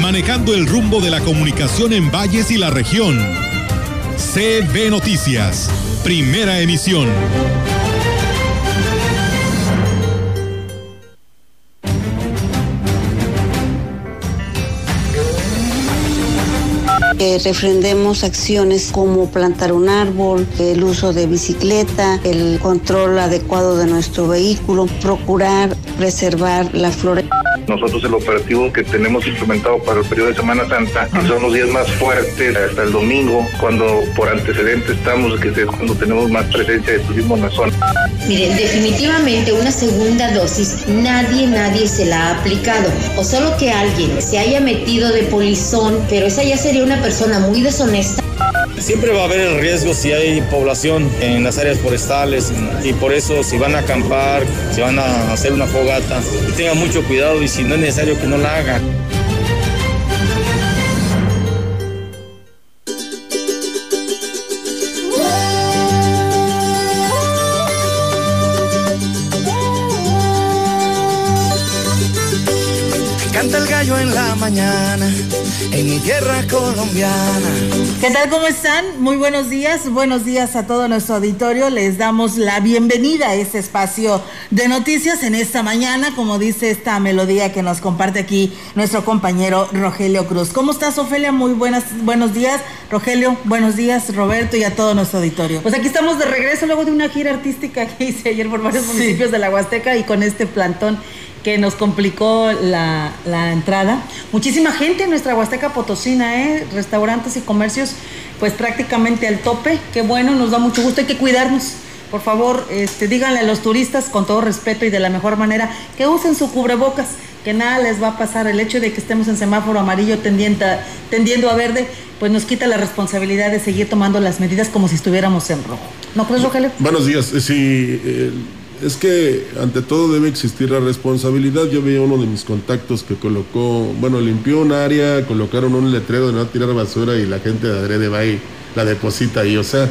manejando el rumbo de la comunicación en valles y la región. CB Noticias, primera emisión. que refrendemos acciones como plantar un árbol, el uso de bicicleta, el control adecuado de nuestro vehículo, procurar preservar la flora. Nosotros el operativo que tenemos implementado para el periodo de Semana Santa son los días más fuertes hasta el domingo, cuando por antecedentes estamos, que es cuando tenemos más presencia de turismo en la zona. Miren, definitivamente una segunda dosis nadie, nadie se la ha aplicado. O solo que alguien se haya metido de polizón, pero esa ya sería una persona muy deshonesta. Siempre va a haber el riesgo si hay población en las áreas forestales y por eso si van a acampar, si van a hacer una fogata, tengan mucho cuidado y si no es necesario que no la hagan. Canta el gallo en la mañana, en mi tierra colombiana. ¿Qué tal? ¿Cómo están? Muy buenos días. Buenos días a todo nuestro auditorio. Les damos la bienvenida a este espacio de noticias en esta mañana, como dice esta melodía que nos comparte aquí nuestro compañero Rogelio Cruz. ¿Cómo estás, Ofelia? Muy buenas, buenos días. Rogelio, buenos días, Roberto, y a todo nuestro auditorio. Pues aquí estamos de regreso luego de una gira artística que hice ayer por varios municipios de la Huasteca y con este plantón que nos complicó la, la, entrada. Muchísima gente en nuestra Huasteca Potosina, ¿eh? restaurantes y comercios, pues prácticamente al tope. Qué bueno, nos da mucho gusto, hay que cuidarnos. Por favor, este, díganle a los turistas con todo respeto y de la mejor manera que usen su cubrebocas, que nada les va a pasar. El hecho de que estemos en semáforo amarillo tendiendo, tendiendo a verde, pues nos quita la responsabilidad de seguir tomando las medidas como si estuviéramos en rojo. ¿No crees, Rogelio? Buenos días. Sí, eh, es que ante todo debe existir la responsabilidad. Yo vi uno de mis contactos que colocó, bueno, limpió un área, colocaron un letrero de no tirar basura y la gente de adrede va y la deposita ahí. O sea,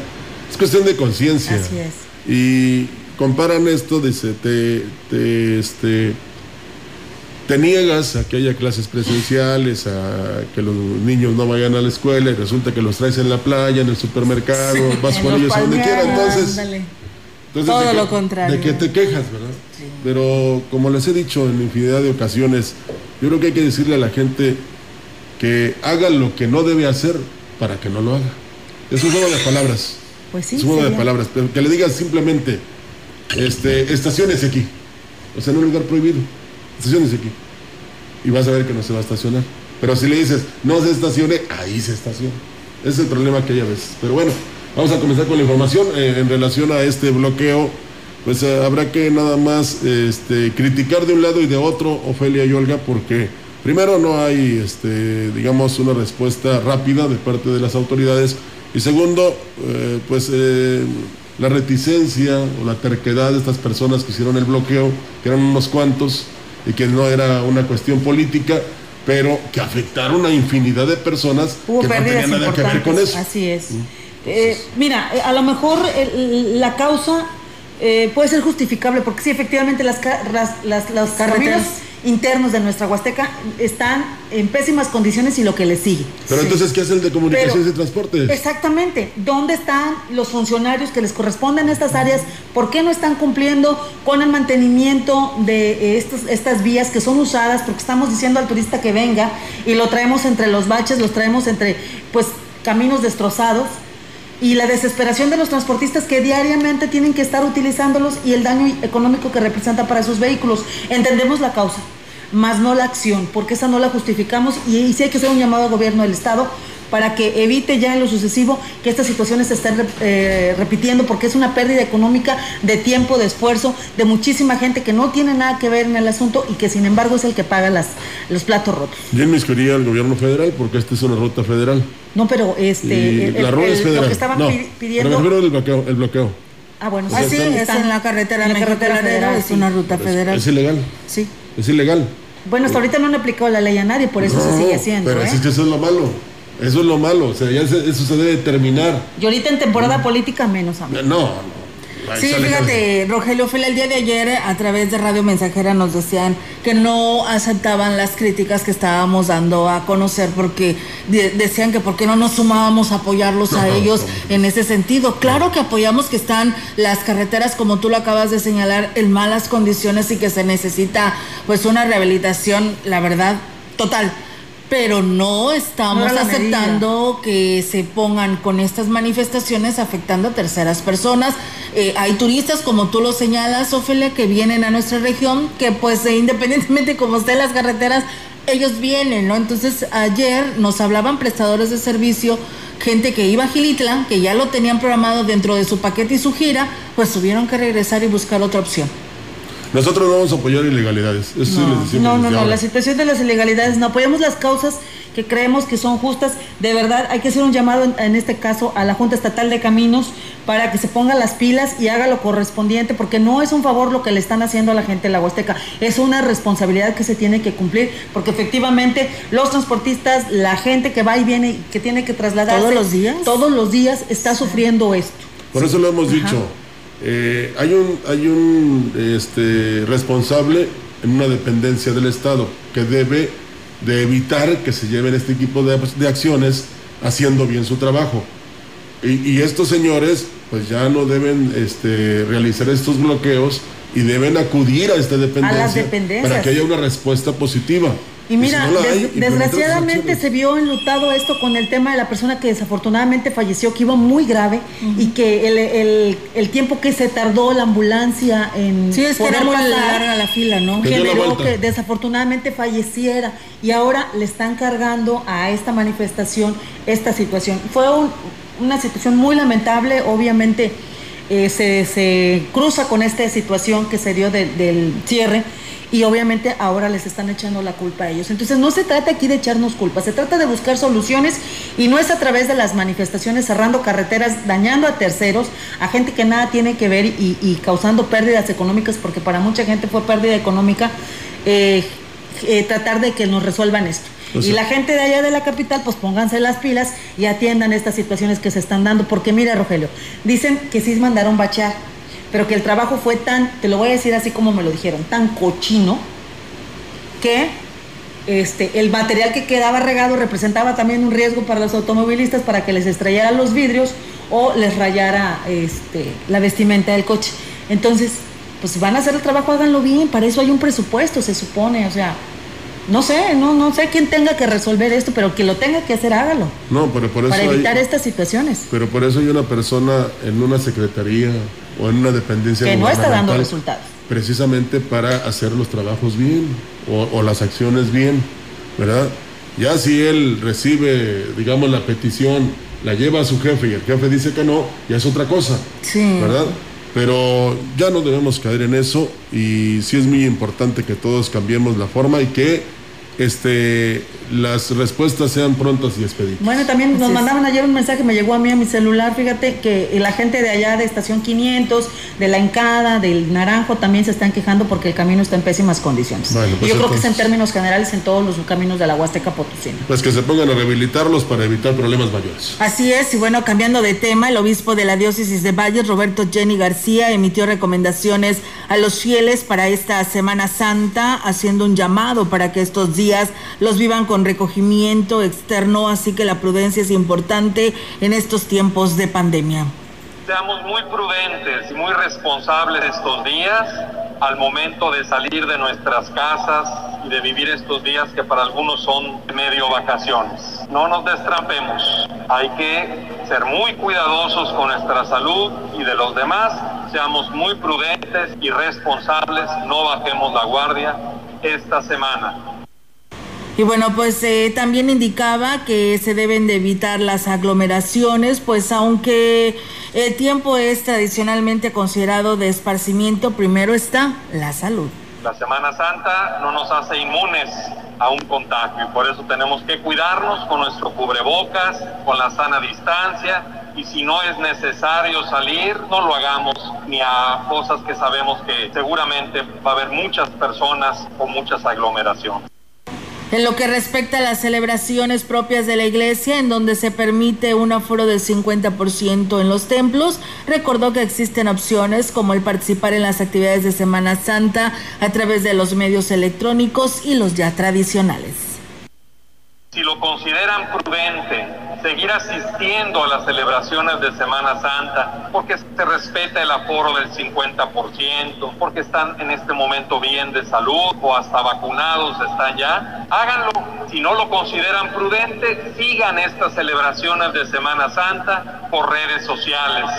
es cuestión de conciencia. Así es. Y comparan esto, dice, te, te, este, te niegas a que haya clases presenciales, a que los niños no vayan a la escuela y resulta que los traes en la playa, en el supermercado, sí, vas con ellos a donde quieras. Entonces, entonces, Todo lo contrario. De que te quejas, ¿verdad? Sí. Pero como les he dicho en infinidad de ocasiones, yo creo que hay que decirle a la gente que haga lo que no debe hacer para que no lo haga. Es un juego de palabras. Pues sí. Es un juego de palabras. Pero que le digas simplemente, este, estaciones aquí. O sea, en un lugar prohibido. Estaciones aquí. Y vas a ver que no se va a estacionar. Pero si le dices, no se estacione, ahí se estaciona. Ese es el problema que hay a veces. Pero bueno, Vamos a comenzar con la información eh, en relación a este bloqueo. Pues eh, habrá que nada más este, criticar de un lado y de otro, Ofelia y Olga, porque primero no hay, este, digamos, una respuesta rápida de parte de las autoridades y segundo, eh, pues la reticencia o la terquedad de estas personas que hicieron el bloqueo, que eran unos cuantos y que no era una cuestión política, pero que afectaron a infinidad de personas Hubo que no tenían nada que ver con eso. Así es. Eh, mira, a lo mejor el, la causa eh, puede ser justificable porque sí, efectivamente las, las, las carreteras internos de nuestra Huasteca están en pésimas condiciones y lo que les sigue. Pero sí. entonces, ¿qué hace el de comunicaciones Pero, y transportes? Exactamente. ¿Dónde están los funcionarios que les corresponden a estas áreas? ¿Por qué no están cumpliendo con el mantenimiento de eh, estos, estas vías que son usadas? Porque estamos diciendo al turista que venga y lo traemos entre los baches, los traemos entre pues caminos destrozados y la desesperación de los transportistas que diariamente tienen que estar utilizándolos y el daño económico que representa para sus vehículos. Entendemos la causa, más no la acción, porque esa no la justificamos y, sí hay que hacer un llamado al gobierno del Estado para que evite ya en lo sucesivo que estas situaciones se estén eh, repitiendo, porque es una pérdida económica de tiempo, de esfuerzo, de muchísima gente que no tiene nada que ver en el asunto y que sin embargo es el que paga las, los platos rotos. Yo quería el gobierno federal porque esta es una ruta federal. No, pero este, la ruta es federal. lo que estaban no, pidiendo... Pero el bloqueo, el bloqueo. Ah, bueno, sí, es en la carretera, en la carretera federal, es una ruta federal. Es ilegal. Sí. Es ilegal. Bueno, hasta ahorita no han aplicado la ley a nadie, por eso se sigue haciendo. Pero ¿eh? es que eso es lo malo. Eso es lo malo. O sea, ya eso se debe terminar. Y ahorita en temporada política menos, amigo. No, no. Sí, fíjate, Rogelio Fela, el día de ayer a través de Radio Mensajera nos decían que no aceptaban las críticas que estábamos dando a conocer porque decían que por qué no nos sumábamos a apoyarlos a ellos en ese sentido. Claro que apoyamos que están las carreteras, como tú lo acabas de señalar, en malas condiciones y que se necesita pues una rehabilitación, la verdad, total pero no estamos aceptando que se pongan con estas manifestaciones afectando a terceras personas. Eh, hay turistas, como tú lo señalas, Ofelia, que vienen a nuestra región, que pues eh, independientemente como estén las carreteras, ellos vienen, ¿no? Entonces ayer nos hablaban prestadores de servicio, gente que iba a Gilitla, que ya lo tenían programado dentro de su paquete y su gira, pues tuvieron que regresar y buscar otra opción. Nosotros no vamos a apoyar ilegalidades. Eso no, les decimos no, no, no, ahora. la situación de las ilegalidades no. Apoyamos las causas que creemos que son justas. De verdad, hay que hacer un llamado en, en este caso a la Junta Estatal de Caminos para que se ponga las pilas y haga lo correspondiente, porque no es un favor lo que le están haciendo a la gente de la Huasteca, es una responsabilidad que se tiene que cumplir, porque efectivamente los transportistas, la gente que va y viene y que tiene que trasladarse ¿Todos los días? todos los días está sufriendo esto. Por eso lo hemos dicho. Eh, hay un, hay un este, responsable en una dependencia del Estado que debe de evitar que se lleven este tipo de, de acciones haciendo bien su trabajo. Y, y estos señores pues ya no deben este, realizar estos bloqueos y deben acudir a esta dependencia para que haya una respuesta positiva. Y mira, si no la des- hay, implementar desgraciadamente se vio enlutado esto con el tema de la persona que desafortunadamente falleció, que iba muy grave y que el, el- el tiempo que se tardó la ambulancia en Sí, es que poder era muy pasar, larga la fila, ¿no? Que generó que desafortunadamente falleciera y ahora le están cargando a esta manifestación esta situación. Fue un- una situación muy lamentable, obviamente eh, se, se cruza con esta situación que se dio de- del cierre y obviamente ahora les están echando la culpa a ellos. Entonces no se trata aquí de echarnos culpa, se trata de buscar soluciones y no es a través de las manifestaciones cerrando carreteras, dañando a terceros, a gente que nada tiene que ver y, y causando pérdidas económicas, porque para mucha gente fue pérdida económica eh, eh, tratar de que nos resuelvan esto. O sea- y la gente de allá de la capital, pues pónganse las pilas y atiendan estas situaciones que se están dando. Porque mira, Rogelio, dicen que sí mandaron bachear, pero que el trabajo fue tan, te lo voy a decir así como me lo dijeron, tan cochino, que este, el material que quedaba regado representaba también un riesgo para los automovilistas para que les estrellara los vidrios o les rayara este, la vestimenta del coche. Entonces, pues si van a hacer el trabajo, háganlo bien, para eso hay un presupuesto, se supone, o sea, no sé, no, no sé quién tenga que resolver esto, pero que lo tenga que hacer, hágalo, No, pero por eso para hay- evitar estas situaciones. Pero por eso hay una persona en una secretaría o en una dependencia Que no está dando resultados. Precisamente para hacer los trabajos bien o, o las acciones bien, ¿verdad? Ya si él recibe, digamos, la petición, la lleva a su jefe y el jefe dice que no, ya es otra cosa, Sí. ¿verdad? Pero ya no debemos caer en eso y sí es muy importante que todos cambiemos la forma y que este, las respuestas sean prontas y expeditas. Bueno, también nos Así es. mandaban ayer un mensaje, me llegó a mí a mi celular, fíjate que la gente de allá de Estación 500, de La Encada, del Naranjo, también se están quejando porque el camino está en pésimas condiciones. Bueno, y pues yo creo que es en términos generales en todos los caminos de la Huasteca Potosina. Pues que se pongan a rehabilitarlos para evitar problemas mayores. Así es, y bueno, cambiando de tema, el obispo de la diócesis de Valles, Roberto Jenny García, emitió recomendaciones a los fieles para esta Semana Santa, haciendo un llamado para que estos días los vivan con recogimiento externo, así que la prudencia es importante en estos tiempos de pandemia. Seamos muy prudentes y muy responsables estos días al momento de salir de nuestras casas y de vivir estos días que para algunos son medio vacaciones. No nos destrampemos. Hay que ser muy cuidadosos con nuestra salud y de los demás. Seamos muy prudentes y responsables. No bajemos la guardia esta semana. Y bueno, pues eh, también indicaba que se deben de evitar las aglomeraciones, pues aunque el tiempo es tradicionalmente considerado de esparcimiento, primero está la salud. La Semana Santa no nos hace inmunes a un contagio y por eso tenemos que cuidarnos con nuestro cubrebocas, con la sana distancia y si no es necesario salir, no lo hagamos ni a cosas que sabemos que seguramente va a haber muchas personas o muchas aglomeraciones. En lo que respecta a las celebraciones propias de la iglesia, en donde se permite un aforo del 50% en los templos, recordó que existen opciones como el participar en las actividades de Semana Santa a través de los medios electrónicos y los ya tradicionales si lo consideran prudente, seguir asistiendo a las celebraciones de Semana Santa, porque se respeta el aforo del 50%, porque están en este momento bien de salud o hasta vacunados están ya, háganlo. Si no lo consideran prudente, sigan estas celebraciones de Semana Santa por redes sociales.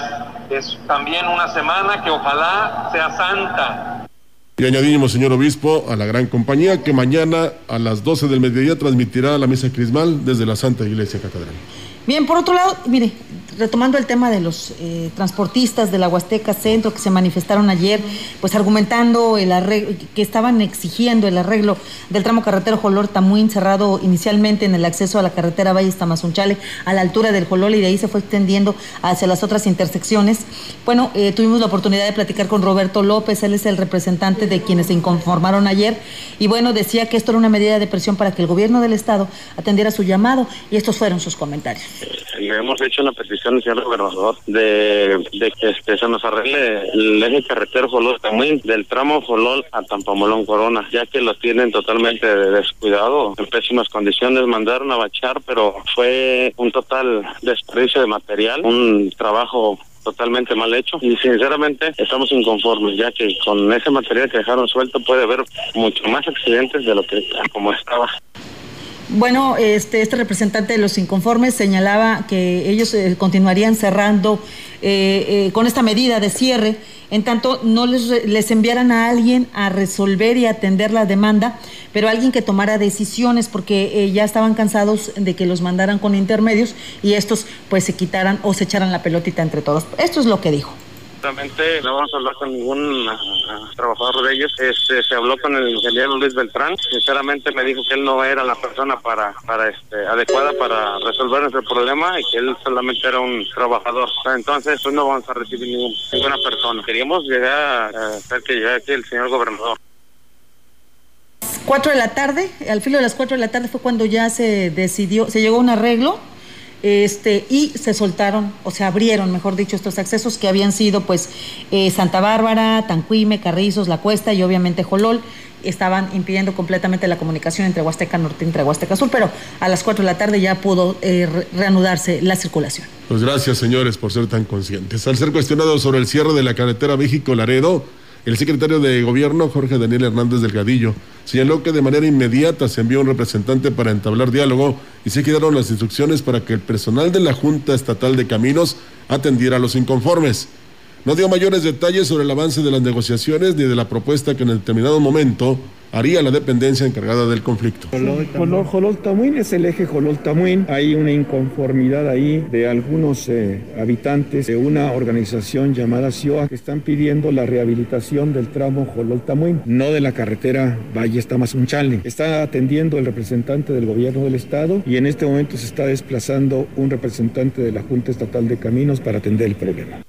Es también una semana que ojalá sea santa, y añadimos, señor obispo, a la gran compañía que mañana a las 12 del mediodía transmitirá la misa crismal desde la Santa Iglesia Catedral. Bien, por otro lado, mire, retomando el tema de los eh, transportistas de la Huasteca Centro que se manifestaron ayer, pues argumentando el arreglo, que estaban exigiendo el arreglo del tramo carretero Jolor Tamuín, cerrado inicialmente en el acceso a la carretera Valle Tamazunchale, a la altura del Jolol, y de ahí se fue extendiendo hacia las otras intersecciones. Bueno, eh, tuvimos la oportunidad de platicar con Roberto López, él es el representante de quienes se inconformaron ayer, y bueno, decía que esto era una medida de presión para que el gobierno del Estado atendiera su llamado, y estos fueron sus comentarios. Le hemos hecho una petición señor gobernador, de, que este, se nos arregle el eje carretero Jolol Tamuín, del tramo Jolol a Tampamolón Corona, ya que lo tienen totalmente descuidado, en pésimas condiciones. Mandaron a bachar, pero fue un total desperdicio de material, un trabajo totalmente mal hecho y sinceramente estamos inconformes ya que con ese material que dejaron suelto puede haber mucho más accidentes de lo que como estaba. Bueno, este, este representante de los inconformes señalaba que ellos eh, continuarían cerrando eh, eh, con esta medida de cierre, en tanto no les, les enviaran a alguien a resolver y atender la demanda, pero alguien que tomara decisiones porque ya estaban cansados de que los mandaran con intermedios y estos pues se quitaran o se echaran la pelotita entre todos. Esto es lo que dijo no vamos a hablar con ningún ah, trabajador de ellos. Este, se habló con el ingeniero Luis Beltrán. Sinceramente me dijo que él no era la persona para, para este, adecuada para resolver nuestro problema y que él solamente era un trabajador. Entonces pues, no vamos a recibir ninguna persona. Queríamos llegar a hacer que llegue aquí el señor gobernador. Cuatro de la tarde, al filo de las cuatro de la tarde fue cuando ya se decidió, se llegó a un arreglo este, y se soltaron o se abrieron, mejor dicho, estos accesos que habían sido pues eh, Santa Bárbara, Tancuime, Carrizos, La Cuesta y obviamente Jolol estaban impidiendo completamente la comunicación entre Huasteca Norte y entre Huasteca Sur, pero a las 4 de la tarde ya pudo eh, reanudarse la circulación. Pues gracias, señores, por ser tan conscientes. Al ser cuestionado sobre el cierre de la carretera México-Laredo, el secretario de Gobierno, Jorge Daniel Hernández Delgadillo, señaló que de manera inmediata se envió un representante para entablar diálogo y se quedaron las instrucciones para que el personal de la Junta Estatal de Caminos atendiera a los inconformes. No dio mayores detalles sobre el avance de las negociaciones ni de la propuesta que en determinado momento haría la dependencia encargada del conflicto. Jolol, es el eje Jolol Tamuín. Hay una inconformidad ahí de algunos eh, habitantes de una organización llamada CIOA que están pidiendo la rehabilitación del tramo Jolol Tamuín, no de la carretera Valle Tamazunchale. Está atendiendo el representante del gobierno del estado y en este momento se está desplazando un representante de la Junta Estatal de Caminos para atender el problema.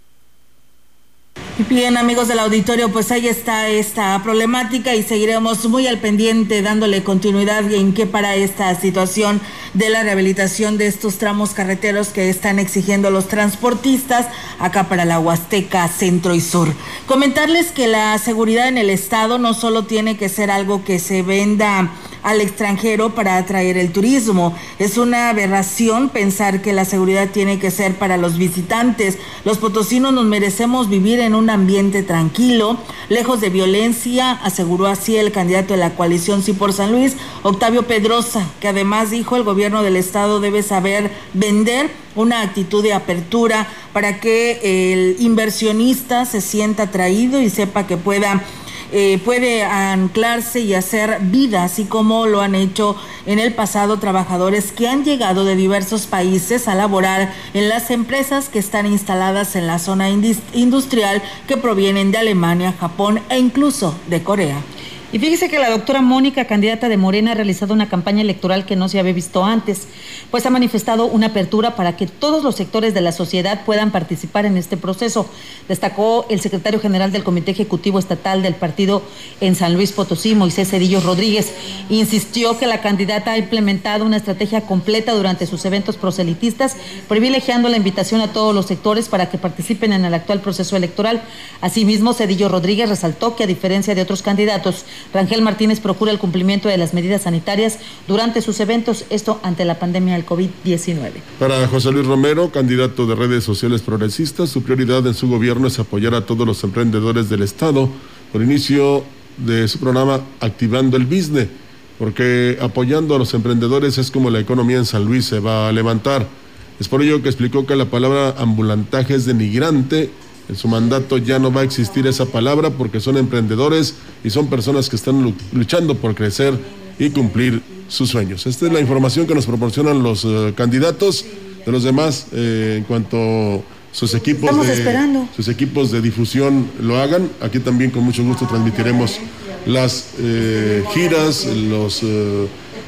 Bien, amigos del auditorio, pues ahí está esta problemática y seguiremos muy al pendiente dándole continuidad en qué para esta situación de la rehabilitación de estos tramos carreteros que están exigiendo los transportistas acá para la Huasteca Centro y Sur. Comentarles que la seguridad en el estado no solo tiene que ser algo que se venda al extranjero para atraer el turismo. Es una aberración pensar que la seguridad tiene que ser para los visitantes. Los potosinos nos merecemos vivir en un ambiente tranquilo, lejos de violencia, aseguró así el candidato de la coalición Sí por San Luis, Octavio Pedrosa, que además dijo el gobierno del estado debe saber vender una actitud de apertura para que el inversionista se sienta atraído y sepa que pueda eh, puede anclarse y hacer vida, así como lo han hecho en el pasado trabajadores que han llegado de diversos países a laborar en las empresas que están instaladas en la zona industrial que provienen de Alemania, Japón e incluso de Corea. Y fíjese que la doctora Mónica, candidata de Morena, ha realizado una campaña electoral que no se había visto antes, pues ha manifestado una apertura para que todos los sectores de la sociedad puedan participar en este proceso. Destacó el secretario general del Comité Ejecutivo Estatal del partido en San Luis Potosí, Moisés Cedillo Rodríguez. Insistió que la candidata ha implementado una estrategia completa durante sus eventos proselitistas, privilegiando la invitación a todos los sectores para que participen en el actual proceso electoral. Asimismo, Cedillo Rodríguez resaltó que a diferencia de otros candidatos, Rangel Martínez procura el cumplimiento de las medidas sanitarias durante sus eventos, esto ante la pandemia del COVID-19. Para José Luis Romero, candidato de redes sociales progresistas, su prioridad en su gobierno es apoyar a todos los emprendedores del Estado por inicio de su programa Activando el Business, porque apoyando a los emprendedores es como la economía en San Luis se va a levantar. Es por ello que explicó que la palabra ambulantaje es denigrante en su mandato ya no va a existir esa palabra porque son emprendedores y son personas que están luchando por crecer y cumplir sus sueños. Esta es la información que nos proporcionan los eh, candidatos. De los demás, eh, en cuanto sus equipos, de, sus equipos de difusión lo hagan, aquí también con mucho gusto transmitiremos las eh, giras, los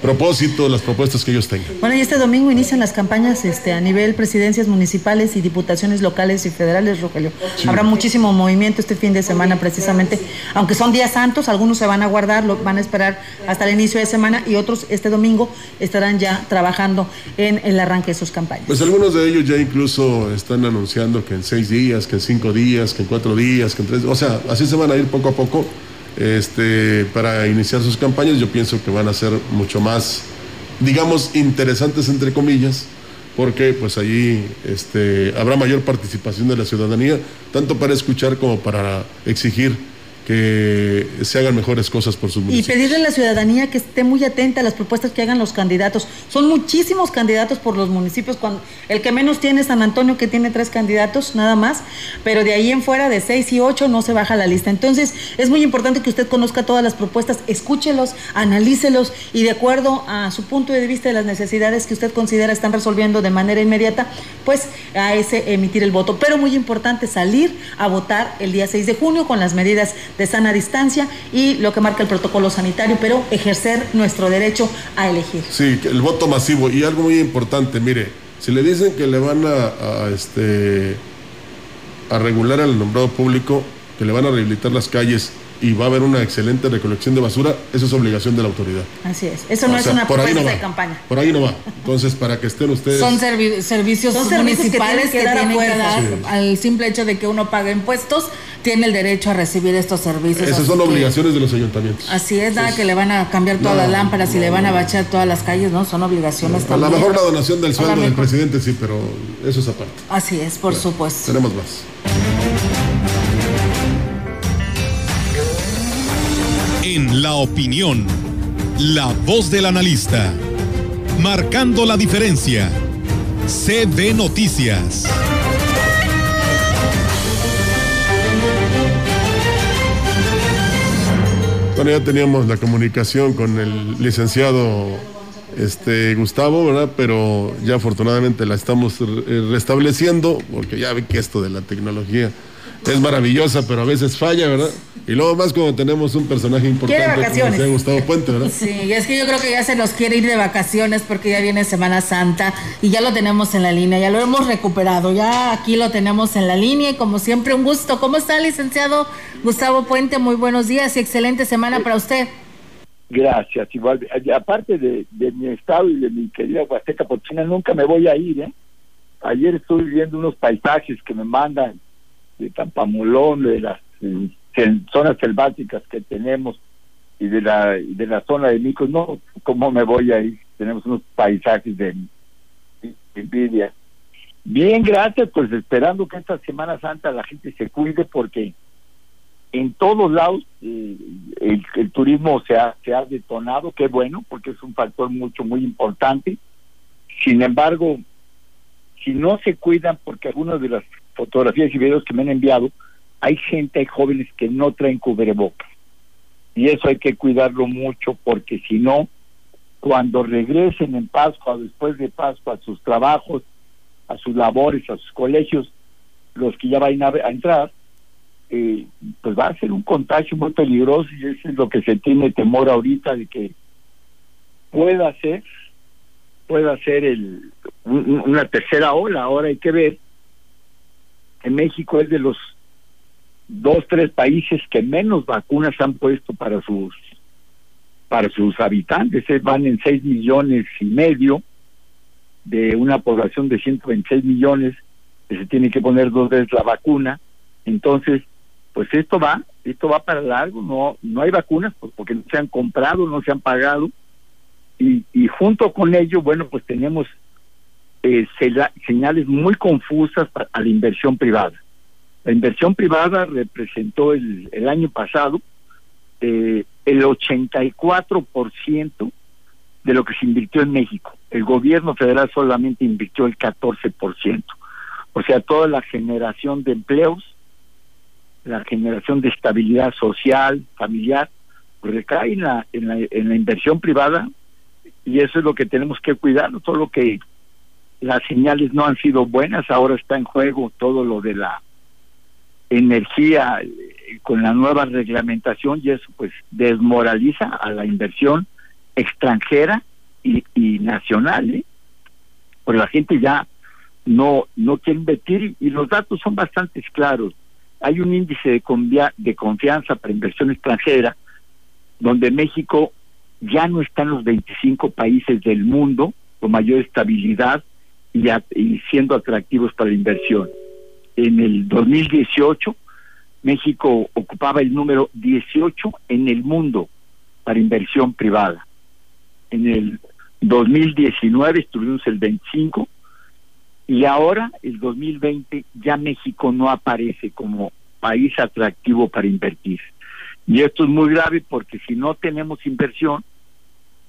propósito, las propuestas que ellos tengan. Bueno, y este domingo inician las campañas este, a nivel presidencias municipales y diputaciones locales y federales, Rogelio. Habrá muchísimo movimiento este fin de semana precisamente, aunque son días santos, algunos se van a guardar, lo, van a esperar hasta el inicio de semana y otros este domingo estarán ya trabajando en el arranque de sus campañas. Pues algunos de ellos ya incluso están anunciando que en seis días, que en cinco días, que en cuatro días, que en tres, o sea, así se van a ir poco a poco este, para iniciar sus campañas. Yo pienso que van a ser mucho más, digamos, interesantes entre comillas, porque pues allí este, habrá mayor participación de la ciudadanía, tanto para escuchar como para exigir que se hagan mejores cosas por su municipio. Y pedirle a la ciudadanía que esté muy atenta a las propuestas que hagan los candidatos. Son muchísimos candidatos por los municipios. Cuando, el que menos tiene es San Antonio, que tiene tres candidatos, nada más. Pero de ahí en fuera, de seis y ocho, no se baja la lista. Entonces, es muy importante que usted conozca todas las propuestas, escúchelos, analícelos y de acuerdo a su punto de vista de las necesidades que usted considera están resolviendo de manera inmediata, pues a ese emitir el voto. Pero muy importante salir a votar el día 6 de junio con las medidas de sana distancia y lo que marca el protocolo sanitario, pero ejercer nuestro derecho a elegir. Sí, el voto masivo. Y algo muy importante, mire, si le dicen que le van a, este, a regular al nombrado público, que le van a rehabilitar las calles y va a haber una excelente recolección de basura, eso es obligación de la autoridad. Así es. Eso no es una propuesta de campaña. Por ahí no va. Entonces, para que estén ustedes. Son servicios municipales que, tienen que, dar al simple hecho de que uno paga impuestos, tiene el derecho a recibir estos servicios. Esas son obligaciones de los ayuntamientos. Así es, nada que le van a cambiar todas las lámparas y le van a bachar todas las calles, ¿no? Son obligaciones también. A lo mejor la donación del sueldo del presidente sí, pero eso es aparte. Así es, por supuesto. Tenemos más. En la opinión, la voz del analista, marcando la diferencia. CB Noticias. Bueno, ya teníamos la comunicación con el licenciado este, Gustavo, ¿verdad? Pero ya afortunadamente la estamos restableciendo, porque ya ve que esto de la tecnología es maravillosa, pero a veces falla, ¿verdad? Y luego más cuando tenemos un personaje importante como sea Gustavo Puente, ¿verdad? Sí, es que yo creo que ya se nos quiere ir de vacaciones porque ya viene Semana Santa y ya lo tenemos en la línea, ya lo hemos recuperado, ya aquí lo tenemos en la línea y como siempre un gusto. ¿Cómo está, licenciado Gustavo Puente? Muy buenos días y excelente semana para usted. Gracias, igual. Aparte de, mi estado y de mi querida Huasteca Pochina, nunca me voy a ir, ¿eh? Ayer estuve viendo unos paisajes que me mandan de Tampamolón, de las zonas selváticas que tenemos y de la de la zona de Micos, no, ¿cómo me voy a ir? Tenemos unos paisajes de, envidia. Bien, gracias, pues esperando que esta Semana Santa la gente se cuide porque en todos lados eh, el, turismo se ha, se ha detonado, qué bueno, porque es un factor mucho, muy importante. Sin embargo, si no se cuidan, porque algunas de las fotografías y videos que me han enviado, hay gente, hay jóvenes que no traen cubrebocas. Y eso hay que cuidarlo mucho porque si no, cuando regresen en Pascua, después de Pascua, a sus trabajos, a sus labores, a sus colegios, los que ya vayan a, entrar, eh, pues va a ser un contagio muy peligroso y eso es lo que se tiene temor ahorita de que pueda ser pueda ser el, una tercera ola. Ahora hay que ver que México es de los dos, tres países que menos vacunas han puesto para sus para sus habitantes. Van en seis millones y medio de una población de 126 millones que se tiene que poner dos veces la vacuna. Entonces, pues esto va, esto va para largo, no no hay vacunas pues porque no se han comprado, no se han pagado y, junto con ello, bueno, pues tenemos eh, señales muy confusas a la inversión privada. La inversión privada representó el, año pasado eh, el 84% de lo que se invirtió en México. El gobierno federal solamente invirtió el 14%. O sea, toda la generación de empleos, la generación de estabilidad social, familiar, pues recae en la, en la, en la inversión privada y eso es lo que tenemos que cuidar, todo lo que las señales no han sido buenas, ahora está en juego todo lo de la energía eh, con la nueva reglamentación y eso pues desmoraliza a la inversión extranjera y, nacional, ¿eh? la gente ya no no quiere invertir y los datos son bastante claros. Hay un índice de, de confianza para inversión extranjera donde México ya no están los 25 países del mundo con mayor estabilidad y, y siendo atractivos para la inversión. En el 2018, México ocupaba el número 18 en el mundo para inversión privada. En el 2019 estuvimos el 25 y ahora, el 2020, ya México no aparece como país atractivo para invertir. Y esto es muy grave porque si no tenemos inversión,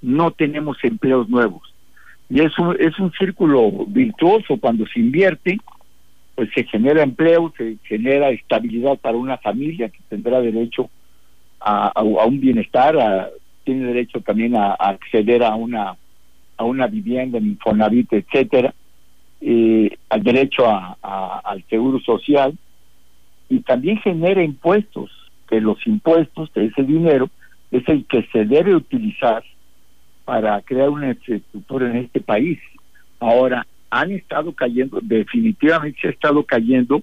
no tenemos empleos nuevos. Y es un, es un círculo virtuoso cuando se invierte, pues se genera empleo, se genera estabilidad para una familia que tendrá derecho a, un bienestar, tiene derecho también a, acceder a una a una vivienda en Infonavit, etcétera, al derecho a, al seguro social y también genera impuestos, que los impuestos de ese dinero es el que se debe utilizar para crear una infraestructura en este país. Ahora, han estado cayendo, definitivamente se ha estado cayendo,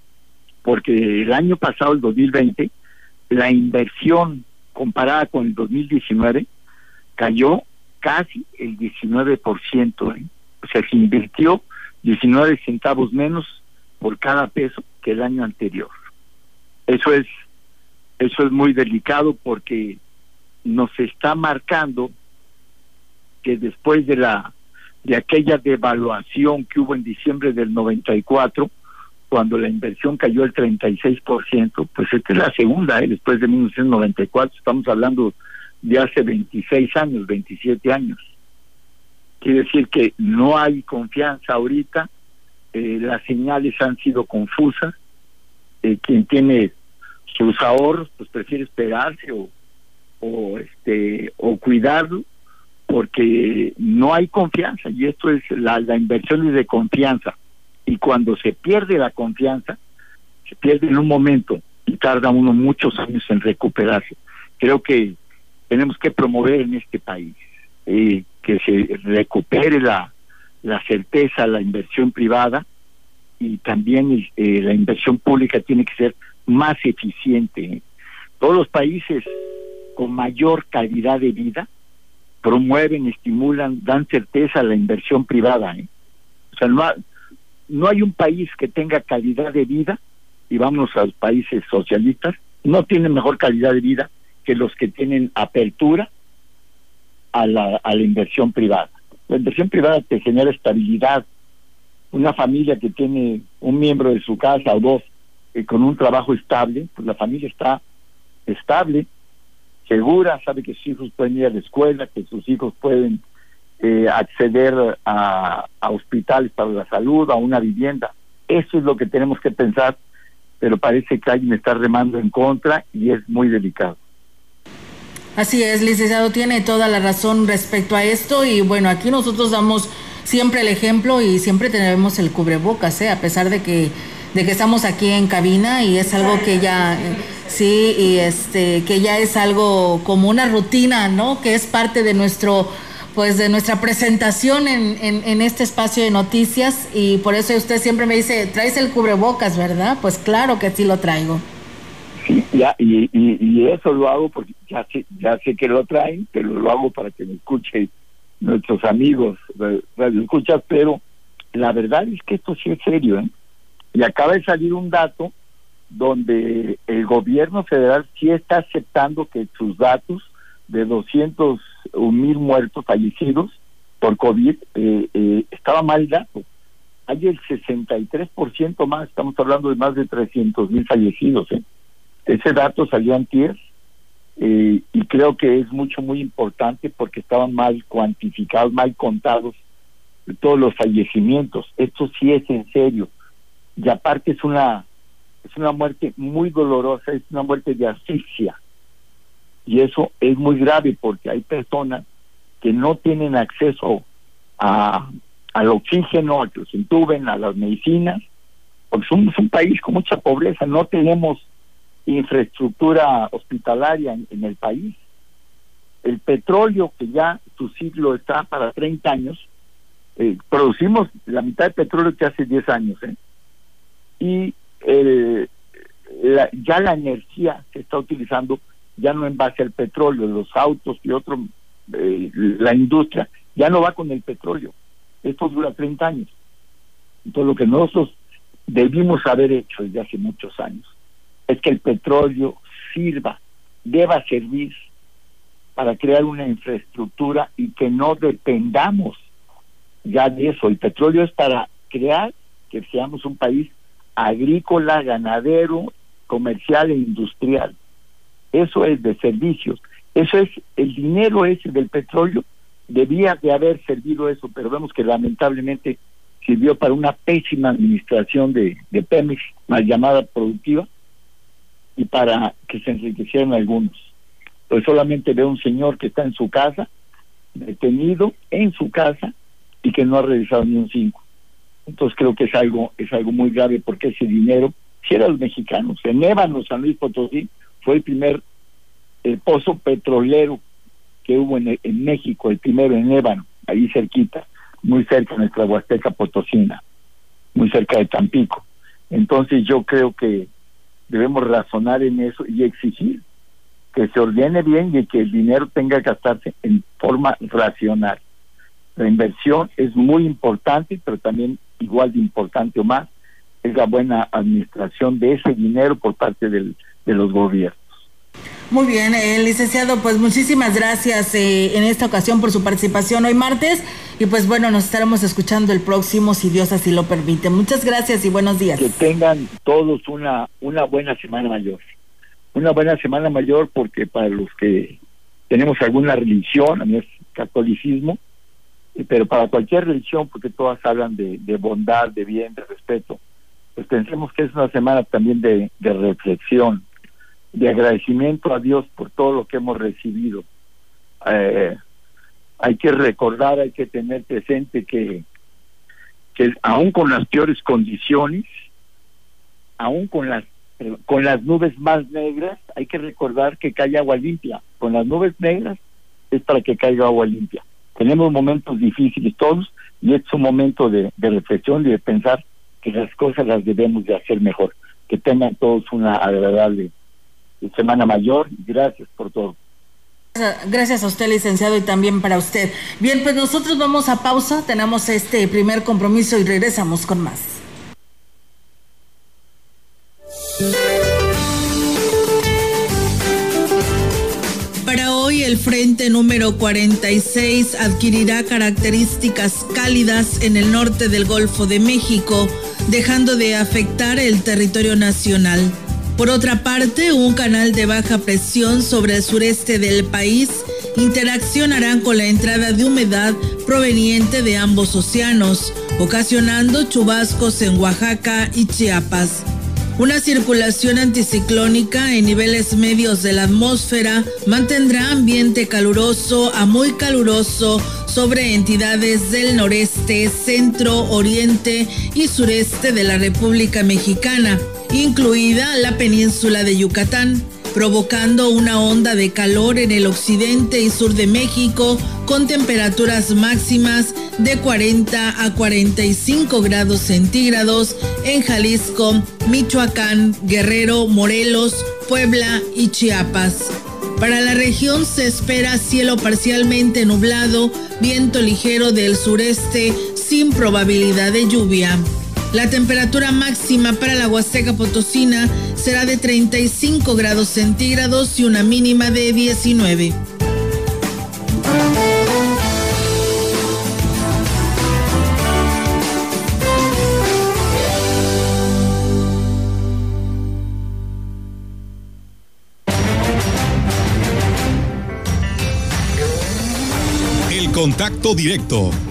porque el año pasado, el 2020, la inversión comparada con el 2019 cayó casi el 19%. ¿eh? O sea, se invirtió 19 centavos menos por cada peso que el año anterior. Eso es eso es muy delicado porque nos está marcando que después de la de aquella devaluación que hubo en diciembre del 94, cuando la inversión cayó el 36%, pues esta es la segunda, ¿eh? después de 1994, estamos hablando de hace 26 años, 27 años. Quiere decir que no hay confianza ahorita, eh, las señales han sido confusas, eh, quien tiene sus ahorros pues prefiere esperarse o, o este o cuidarlo porque no hay confianza y esto es la, la inversión es de confianza. Y cuando se pierde la confianza se pierde en un momento y tarda uno muchos años en recuperarse. Creo que tenemos que promover en este país eh, que se recupere la, la certeza la inversión privada y también eh, la inversión pública tiene que ser más eficiente. Todos los países con mayor calidad de vida promueven, estimulan, dan certeza a la inversión privada. ¿eh? O sea, no, no hay un país que tenga calidad de vida, y vamos a los países socialistas, no tienen mejor calidad de vida que los que tienen apertura a la, a la inversión privada. La inversión privada te genera estabilidad. Una familia que tiene un miembro de su casa o dos eh, con un trabajo estable, pues la familia está estable, segura, sabe que sus hijos pueden ir a la escuela, que sus hijos pueden eh, acceder a, hospitales para la salud, a una vivienda. Eso es lo que tenemos que pensar, pero parece que alguien está remando en contra y es muy delicado. Así es, licenciado, tiene toda la razón respecto a esto y bueno, aquí nosotros damos siempre el ejemplo y siempre tenemos el cubrebocas, ¿eh? a pesar de que de que estamos aquí en cabina y es algo que ya sí y este que ya es algo como una rutina, ¿no? Que es parte de nuestro pues de nuestra presentación en, en, este espacio de noticias y por eso usted siempre me dice, traes el cubrebocas, ¿verdad? Pues claro que sí lo traigo. Ya, y, y, eso lo hago porque ya sé, ya sé que lo traen, pero lo hago para que me escuchen nuestros amigos, radio escuchas, pero la verdad es que esto sí es serio, ¿eh? Y acaba de salir un dato donde el gobierno federal sí está aceptando que sus datos de 200 mil muertos fallecidos por COVID eh, eh, estaba mal dato. Hay el 63% más, estamos hablando de más de 300 mil fallecidos. ¿eh? Ese dato salió antier eh, y creo que es mucho, muy importante porque estaban mal cuantificados, mal contados todos los fallecimientos. Esto sí es en serio. Y aparte es una, es una muerte muy dolorosa, es una muerte de asfixia. Y eso es muy grave porque hay personas que no tienen acceso a, al oxígeno, a que los intuben, a las medicinas, porque somos un país con mucha pobreza, no tenemos infraestructura hospitalaria en, el país. El petróleo, que ya su ciclo está para 30 años, eh, producimos la mitad de petróleo que hace 10 años, ¿eh? Y el, ya la energía se está utilizando ya no en base al petróleo, los autos y otro, eh, la industria, ya no va con el petróleo. Esto dura 30 años. Entonces lo que nosotros debimos haber hecho desde hace muchos años es que el petróleo sirva, deba servir para crear una infraestructura y que no dependamos ya de eso. El petróleo es para crear que seamos un país agrícola, ganadero, comercial e industrial. Eso es de servicios. Eso es el dinero ese del petróleo debía de haber servido eso, pero vemos que lamentablemente sirvió para una pésima administración de, Pemex, mal llamada productiva, y para que se enriquecieran algunos. Pues solamente ve un señor que está en su casa, detenido en su casa, y que no ha realizado ni un cinco. Entonces creo que es algo, es algo muy grave porque ese dinero, si era los mexicanos, en Ébano, San Luis Potosí, fue el primer pozo petrolero que hubo en, en México, el primero en Ébano, ahí cerquita, muy cerca de nuestra Huasteca Potosina, muy cerca de Tampico. Entonces yo creo que debemos razonar en eso y exigir que se ordene bien y que el dinero tenga que gastarse en forma racional. La inversión es muy importante, pero también igual de importante o más es la buena administración de ese dinero por parte del, de los gobiernos. Muy bien, eh, licenciado, pues muchísimas gracias eh, en esta ocasión por su participación hoy martes y pues bueno, nos estaremos escuchando el próximo si Dios así lo permite. Muchas gracias y buenos días. Que tengan todos una, una buena semana mayor. Una buena semana mayor porque para los que tenemos alguna religión, a mí es catolicismo, pero para cualquier religión, porque todas hablan de, bondad, de bien, de respeto, pues pensemos que es una semana también de reflexión de agradecimiento a Dios por todo lo que hemos recibido. Eh, hay que recordar, hay que tener presente que, que aún con las peores condiciones, aún con las con las nubes más negras, hay que recordar que cae agua limpia. Con las nubes negras es para que caiga agua limpia. Tenemos momentos difíciles todos y es un momento de, reflexión y de pensar que las cosas las debemos de hacer mejor. Que tengan todos una agradable Semana Mayor. Gracias por todo. Gracias a usted, licenciado, y también para usted. Bien, pues nosotros vamos a pausa, tenemos este primer compromiso y regresamos con más. El frente número 46 adquirirá características cálidas en el norte del Golfo de México, dejando de afectar el territorio nacional. Por otra parte, un canal de baja presión sobre el sureste del país interaccionará con la entrada de humedad proveniente de ambos océanos, ocasionando chubascos en Oaxaca y Chiapas. Una circulación anticiclónica en niveles medios de la atmósfera mantendrá ambiente caluroso a muy caluroso sobre entidades del noreste, centro, oriente y sureste de la República Mexicana, incluida la península de Yucatán provocando una onda de calor en el occidente y sur de México con temperaturas máximas de 40 a 45 grados centígrados en Jalisco, Michoacán, Guerrero, Morelos, Puebla y Chiapas. Para la región se espera cielo parcialmente nublado, viento ligero del sureste sin probabilidad de lluvia. La temperatura máxima para la Huasteca Potosina será de 35 grados centígrados y una mínima de 19. El contacto directo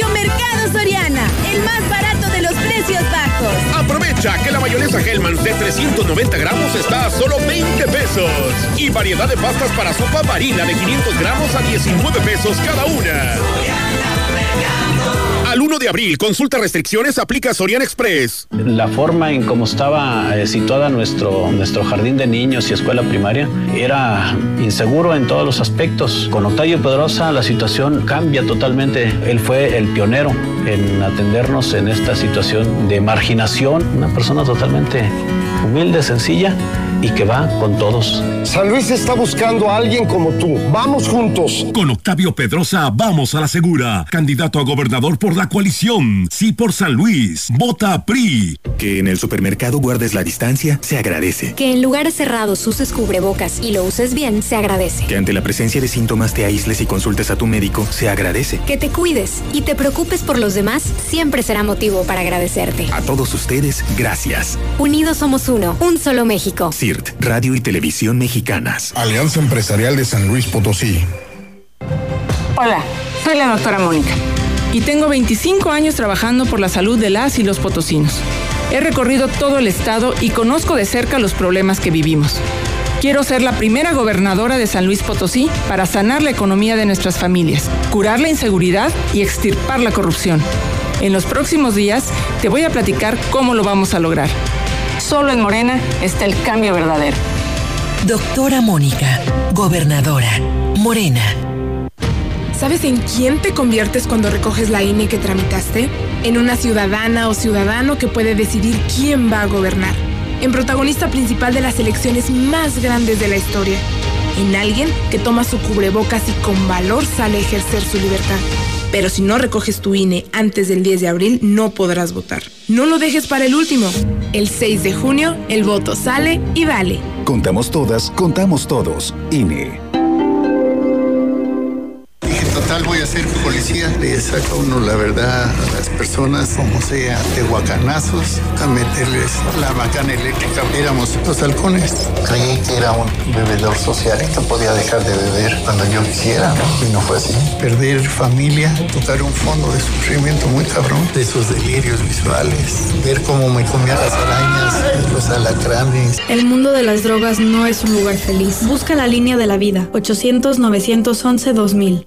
Mercado Soriana, el más barato de los precios bajos. Aprovecha que la mayonesa Hellman de 390 gramos está a solo 20 pesos. Y variedad de pastas para sopa marina de 500 gramos a 19 pesos cada una. Al 1 de abril, consulta restricciones, aplica Sorian Express. La forma en cómo estaba eh, situada nuestro, nuestro jardín de niños y escuela primaria era inseguro en todos los aspectos. Con Octavio Pedrosa la situación cambia totalmente. Él fue el pionero en atendernos en esta situación de marginación, una persona totalmente humilde, sencilla y que va con todos. San Luis está buscando a alguien como tú. Vamos juntos. Con Octavio Pedrosa vamos a la segura. Candidato a gobernador por la coalición. Sí por San Luis. Vota PRI. Que en el supermercado guardes la distancia se agradece. Que en lugares cerrados uses cubrebocas y lo uses bien se agradece. Que ante la presencia de síntomas te aísles y consultes a tu médico se agradece. Que te cuides y te preocupes por los demás siempre será motivo para agradecerte. A todos ustedes, gracias. Unidos somos uno, un solo México. CIRT, Radio y Televisión Mexicanas. Alianza Empresarial de San Luis Potosí. Hola, soy la doctora Mónica y tengo 25 años trabajando por la salud de las y los potosinos. He recorrido todo el estado y conozco de cerca los problemas que vivimos. Quiero ser la primera gobernadora de San Luis Potosí para sanar la economía de nuestras familias, curar la inseguridad y extirpar la corrupción. En los próximos días te voy a platicar cómo lo vamos a lograr. Solo en Morena está el cambio verdadero. Doctora Mónica, gobernadora, Morena. ¿Sabes en quién te conviertes cuando recoges la INE que tramitaste? En una ciudadana o ciudadano que puede decidir quién va a gobernar. En protagonista principal de las elecciones más grandes de la historia. En alguien que toma su cubrebocas y con valor sale a ejercer su libertad. Pero si no recoges tu INE antes del 10 de abril, no podrás votar. No lo dejes para el último. El 6 de junio, el voto sale y vale. Contamos todas, contamos todos. INE. Dije, total, voy a ser policía. Le saca uno la verdad a las personas, como sea, de guacanazos, a meterles la macana eléctrica. Éramos los halcones. Creí que era un bebedor social que podía dejar de beber cuando yo quisiera, ¿no? Y no fue así. Perder familia, tocar un fondo de sufrimiento muy cabrón, de esos delirios visuales, ver cómo me comían las arañas, los alacranes. El mundo de las drogas no es un lugar feliz. Busca la línea de la vida. 800-911-2000.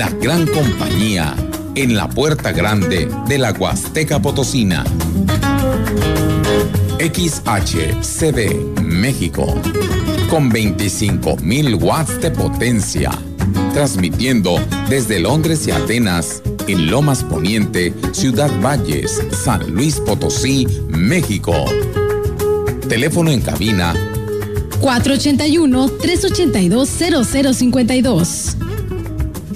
La gran compañía en la puerta grande de la Huasteca Potosina. XHCD México con 25.000 watts de potencia, transmitiendo desde Londres y Atenas, en Lomas Poniente, Ciudad Valles, San Luis Potosí, México. Teléfono en cabina 481-382-0052.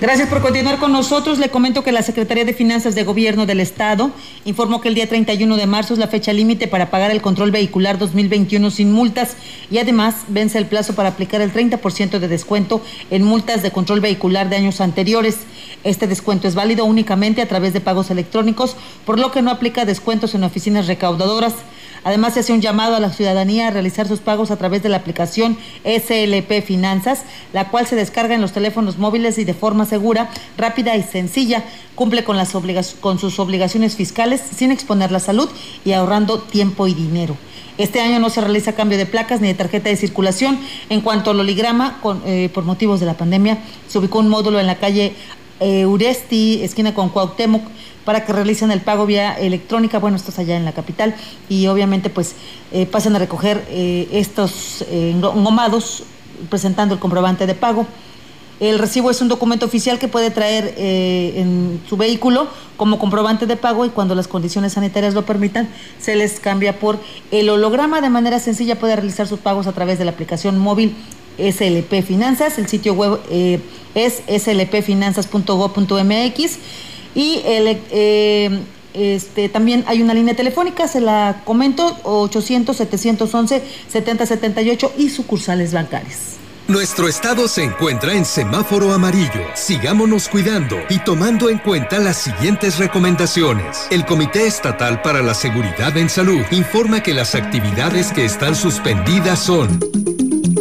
Gracias por continuar con nosotros. Le comento que la Secretaría de Finanzas de Gobierno del Estado informó que el día 31 de marzo es la fecha límite para pagar el control vehicular 2021 sin multas y además vence el plazo para aplicar el 30% de descuento en multas de control vehicular de años anteriores. Este descuento es válido únicamente a través de pagos electrónicos, por lo que no aplica descuentos en oficinas recaudadoras. Además, se hace un llamado a la ciudadanía a realizar sus pagos a través de la aplicación SLP Finanzas, la cual se descarga en los teléfonos móviles y de forma segura, rápida y sencilla. Cumple con, las con sus obligaciones fiscales sin exponer la salud y ahorrando tiempo y dinero. Este año no se realiza cambio de placas ni de tarjeta de circulación. En cuanto al oligrama, con, eh, por motivos de la pandemia, se ubicó un módulo en la calle eh, Uresti, esquina con Cuauhtémoc, para que realicen el pago vía electrónica. Bueno, esto es allá en la capital y obviamente pues eh, pasen a recoger eh, estos eh, engomados presentando el comprobante de pago. El recibo es un documento oficial que puede traer en su vehículo como comprobante de pago y cuando las condiciones sanitarias lo permitan, se les cambia por el holograma. De manera sencilla puede realizar sus pagos a través de la aplicación móvil SLP Finanzas. El sitio web es slpfinanzas.gov.mx y eh, este, también hay una línea telefónica, se la comento, 800-711-7078 y sucursales bancarias. Nuestro estado se encuentra en semáforo amarillo. Sigámonos cuidando y tomando en cuenta las siguientes recomendaciones. El Comité Estatal para la Seguridad en Salud informa que las actividades que están suspendidas son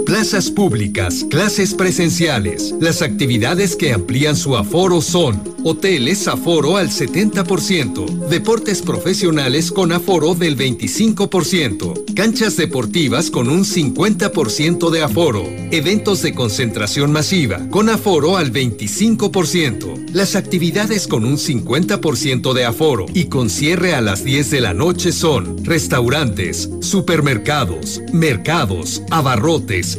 plazas públicas, clases presenciales. Las actividades que amplían su aforo son hoteles aforo al 70%, deportes profesionales con aforo del 25%, canchas deportivas con un 50% de aforo, eventos de concentración masiva con aforo al 25%, las actividades con un 50% de aforo y con cierre a las 10 de la noche son restaurantes, supermercados, mercados, abarrotes,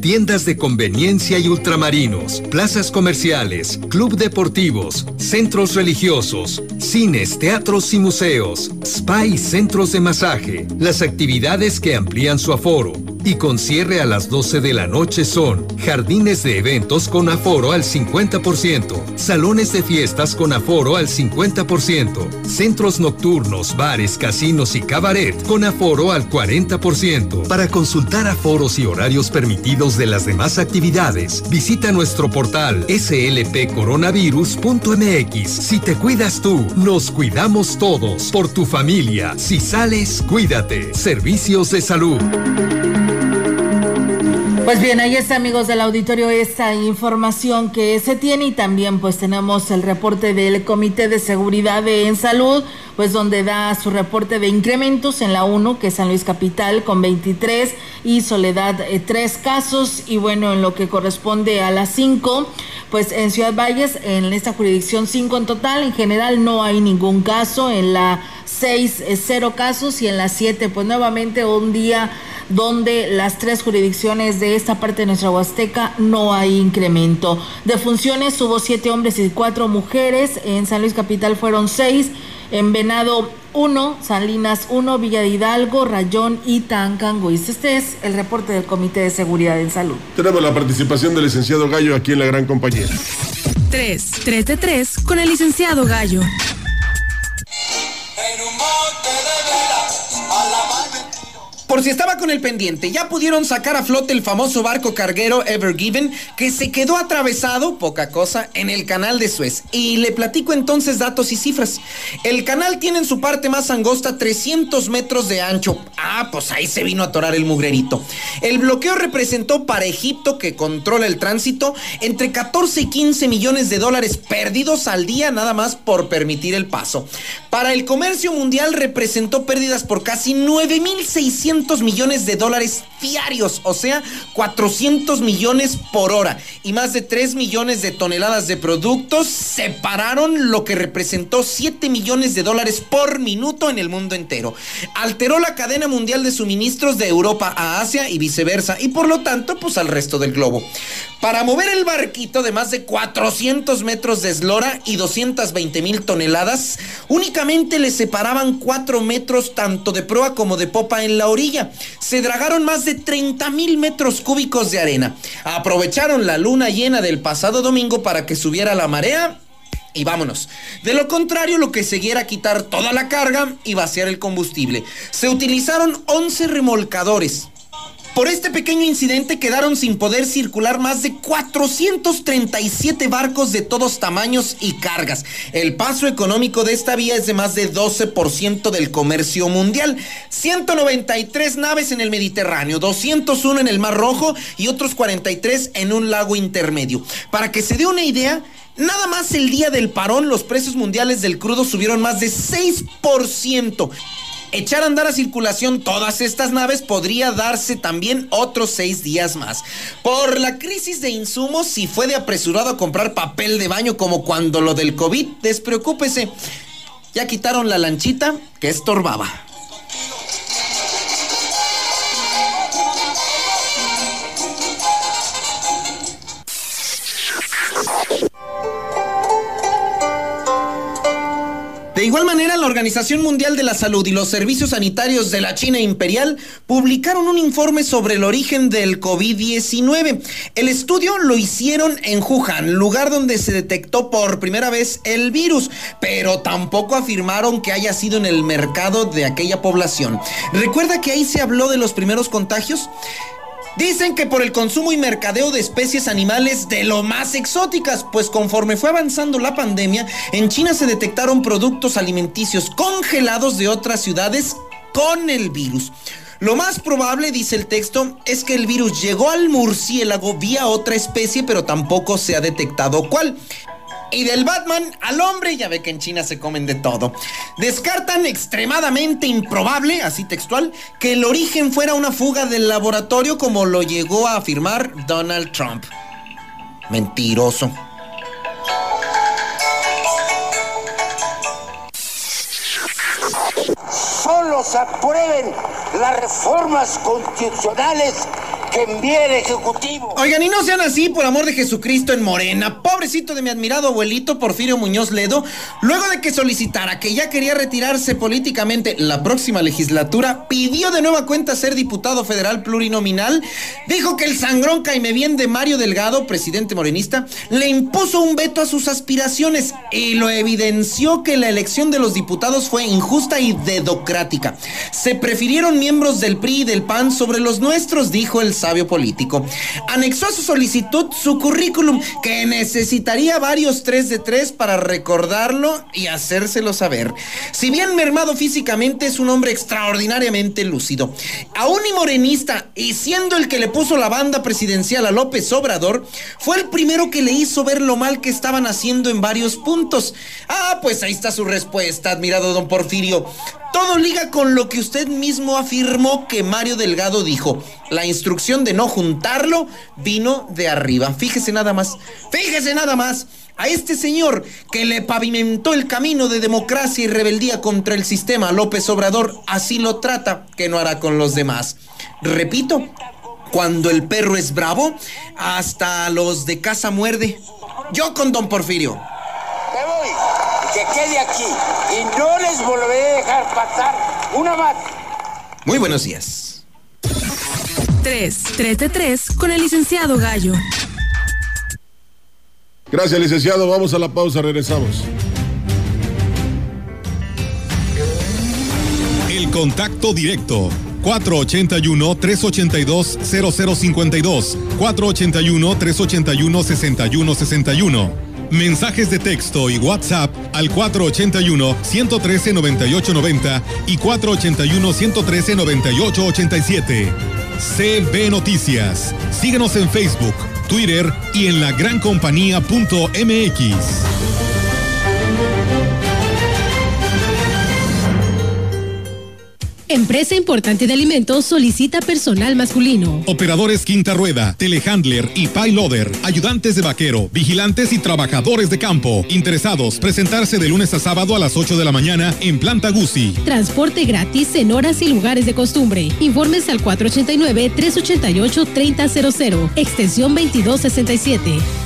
tiendas de conveniencia y ultramarinos, plazas comerciales, club deportivos, centros religiosos, cines, teatros y museos, spa y centros de masaje. Las actividades que amplían su aforo y con cierre a las 12 de la noche son jardines de eventos con aforo al 50%, salones de fiestas con aforo al 50%, centros nocturnos, bares, casinos y cabaret con aforo al 40%. Para consultar aforos y horarios permitidos de las demás actividades, visita nuestro portal slpcoronavirus.mx. Si te cuidas tú, nos cuidamos todos. Por tu familia, si sales, cuídate. Servicios de salud. Pues bien, ahí está amigos del auditorio esta información que se tiene y también pues tenemos el reporte del Comité de Seguridad en Salud, pues donde da su reporte de incrementos en la 1, que es San Luis Capital con 23 y Soledad eh, 3 casos y bueno, en lo que corresponde a las 5, pues en Ciudad Valles, en esta jurisdicción 5 en total, en general no hay ningún caso, en la 6 cero casos y en la 7 pues nuevamente un día donde las tres jurisdicciones de esta parte de nuestra Huasteca no hay incremento. De funciones hubo siete hombres y cuatro mujeres, en San Luis Capital fueron seis, en Venado uno, San Linas uno, Villa de Hidalgo, Rayón y Tancanguis. Este es el reporte del Comité de Seguridad en Salud. Tenemos la participación del licenciado Gallo aquí en la gran compañía. 3, 3 de 3 con el licenciado Gallo. Por si estaba con el pendiente, ya pudieron sacar a flote el famoso barco carguero Ever Given que se quedó atravesado, poca cosa, en el canal de Suez. Y le platico entonces datos y cifras. El canal tiene en su parte más angosta 300 metros de ancho. Ah, pues ahí se vino a atorar el mugrerito. El bloqueo representó para Egipto, que controla el tránsito, entre 14 y 15 millones de dólares perdidos al día nada más por permitir el paso. Para el comercio mundial representó pérdidas por casi 9.600 millones de dólares diarios, o sea, 400 millones por hora y más de 3 millones de toneladas de productos separaron lo que representó 7 millones de dólares por minuto en el mundo entero. Alteró la cadena mundial de suministros de Europa a Asia y viceversa y por lo tanto pues al resto del globo. Para mover el barquito de más de 400 metros de eslora y 220 mil toneladas, únicamente le separaban 4 metros tanto de proa como de popa en la orilla. Se dragaron más de 30 mil metros cúbicos de arena. Aprovecharon la luna llena del pasado domingo para que subiera la marea y vámonos. De lo contrario, lo que seguía era quitar toda la carga y vaciar el combustible. Se utilizaron 11 remolcadores. Por este pequeño incidente quedaron sin poder circular más de 437 barcos de todos tamaños y cargas. El paso económico de esta vía es de más de 12% del comercio mundial. 193 naves en el Mediterráneo, 201 en el Mar Rojo y otros 43 en un lago intermedio. Para que se dé una idea, Nada más el día del parón, los precios mundiales del crudo subieron más de 6%. Echar a andar a circulación todas estas naves podría darse también otros seis días más. Por la crisis de insumos, si fue de apresurado a comprar papel de baño como cuando lo del COVID, despreocúpese. Ya quitaron la lanchita que estorbaba. Igual manera, la Organización Mundial de la Salud y los Servicios Sanitarios de la China Imperial publicaron un informe sobre el origen del COVID-19. El estudio lo hicieron en Wuhan, lugar donde se detectó por primera vez el virus, pero tampoco afirmaron que haya sido en el mercado de aquella población. ¿Recuerda que ahí se habló de los primeros contagios? Dicen que por el consumo y mercadeo de especies animales de lo más exóticas, pues conforme fue avanzando la pandemia, en China se detectaron productos alimenticios congelados de otras ciudades con el virus. Lo más probable, dice el texto, es que el virus llegó al murciélago vía otra especie, pero tampoco se ha detectado cuál. Y del Batman al hombre, ya ve que en China se comen de todo. Descartan extremadamente improbable, así textual, que el origen fuera una fuga del laboratorio como lo llegó a afirmar Donald Trump. Mentiroso. Solo se aprueben las reformas constitucionales envíe el Ejecutivo. Oigan, y no sean así, por amor de Jesucristo, en Morena. Pobrecito de mi admirado abuelito Porfirio Muñoz Ledo, luego de que solicitara que ya quería retirarse políticamente la próxima legislatura, pidió de nueva cuenta ser diputado federal plurinominal, dijo que el sangrón caime bien de Mario Delgado, presidente morenista, le impuso un veto a sus aspiraciones y lo evidenció que la elección de los diputados fue injusta y dedocrática. Se prefirieron miembros del PRI y del PAN sobre los nuestros, dijo el político. Anexó a su solicitud su currículum, que necesitaría varios 3 de 3 para recordarlo y hacérselo saber. Si bien mermado físicamente, es un hombre extraordinariamente lúcido. Aún y morenista, y siendo el que le puso la banda presidencial a López Obrador, fue el primero que le hizo ver lo mal que estaban haciendo en varios puntos. Ah, pues ahí está su respuesta, admirado don Porfirio. Todo liga con lo que usted mismo afirmó que Mario Delgado dijo. La instrucción de no juntarlo vino de arriba. Fíjese nada más. Fíjese nada más. A este señor que le pavimentó el camino de democracia y rebeldía contra el sistema, López Obrador, así lo trata, que no hará con los demás. Repito, cuando el perro es bravo, hasta los de casa muerde. Yo con don Porfirio. Me voy, que quede aquí y no les volveré a dejar pasar una más. Muy buenos días. 3, 3 de 3 con el licenciado Gallo. Gracias, licenciado. Vamos a la pausa, regresamos. El contacto directo 481-382-0052, 481-381-6161. Mensajes de texto y WhatsApp al 481-113-9890 y 481-113-9887. CB Noticias. Síguenos en Facebook, Twitter y en lagrancompañía.mx. Empresa importante de alimentos solicita personal masculino. Operadores Quinta Rueda, Telehandler y Payloader, ayudantes de vaquero, vigilantes y trabajadores de campo. Interesados, presentarse de lunes a sábado a las 8 de la mañana en Planta Guzzi. Transporte gratis en horas y lugares de costumbre. Informes al 489-388-3000, extensión 2267.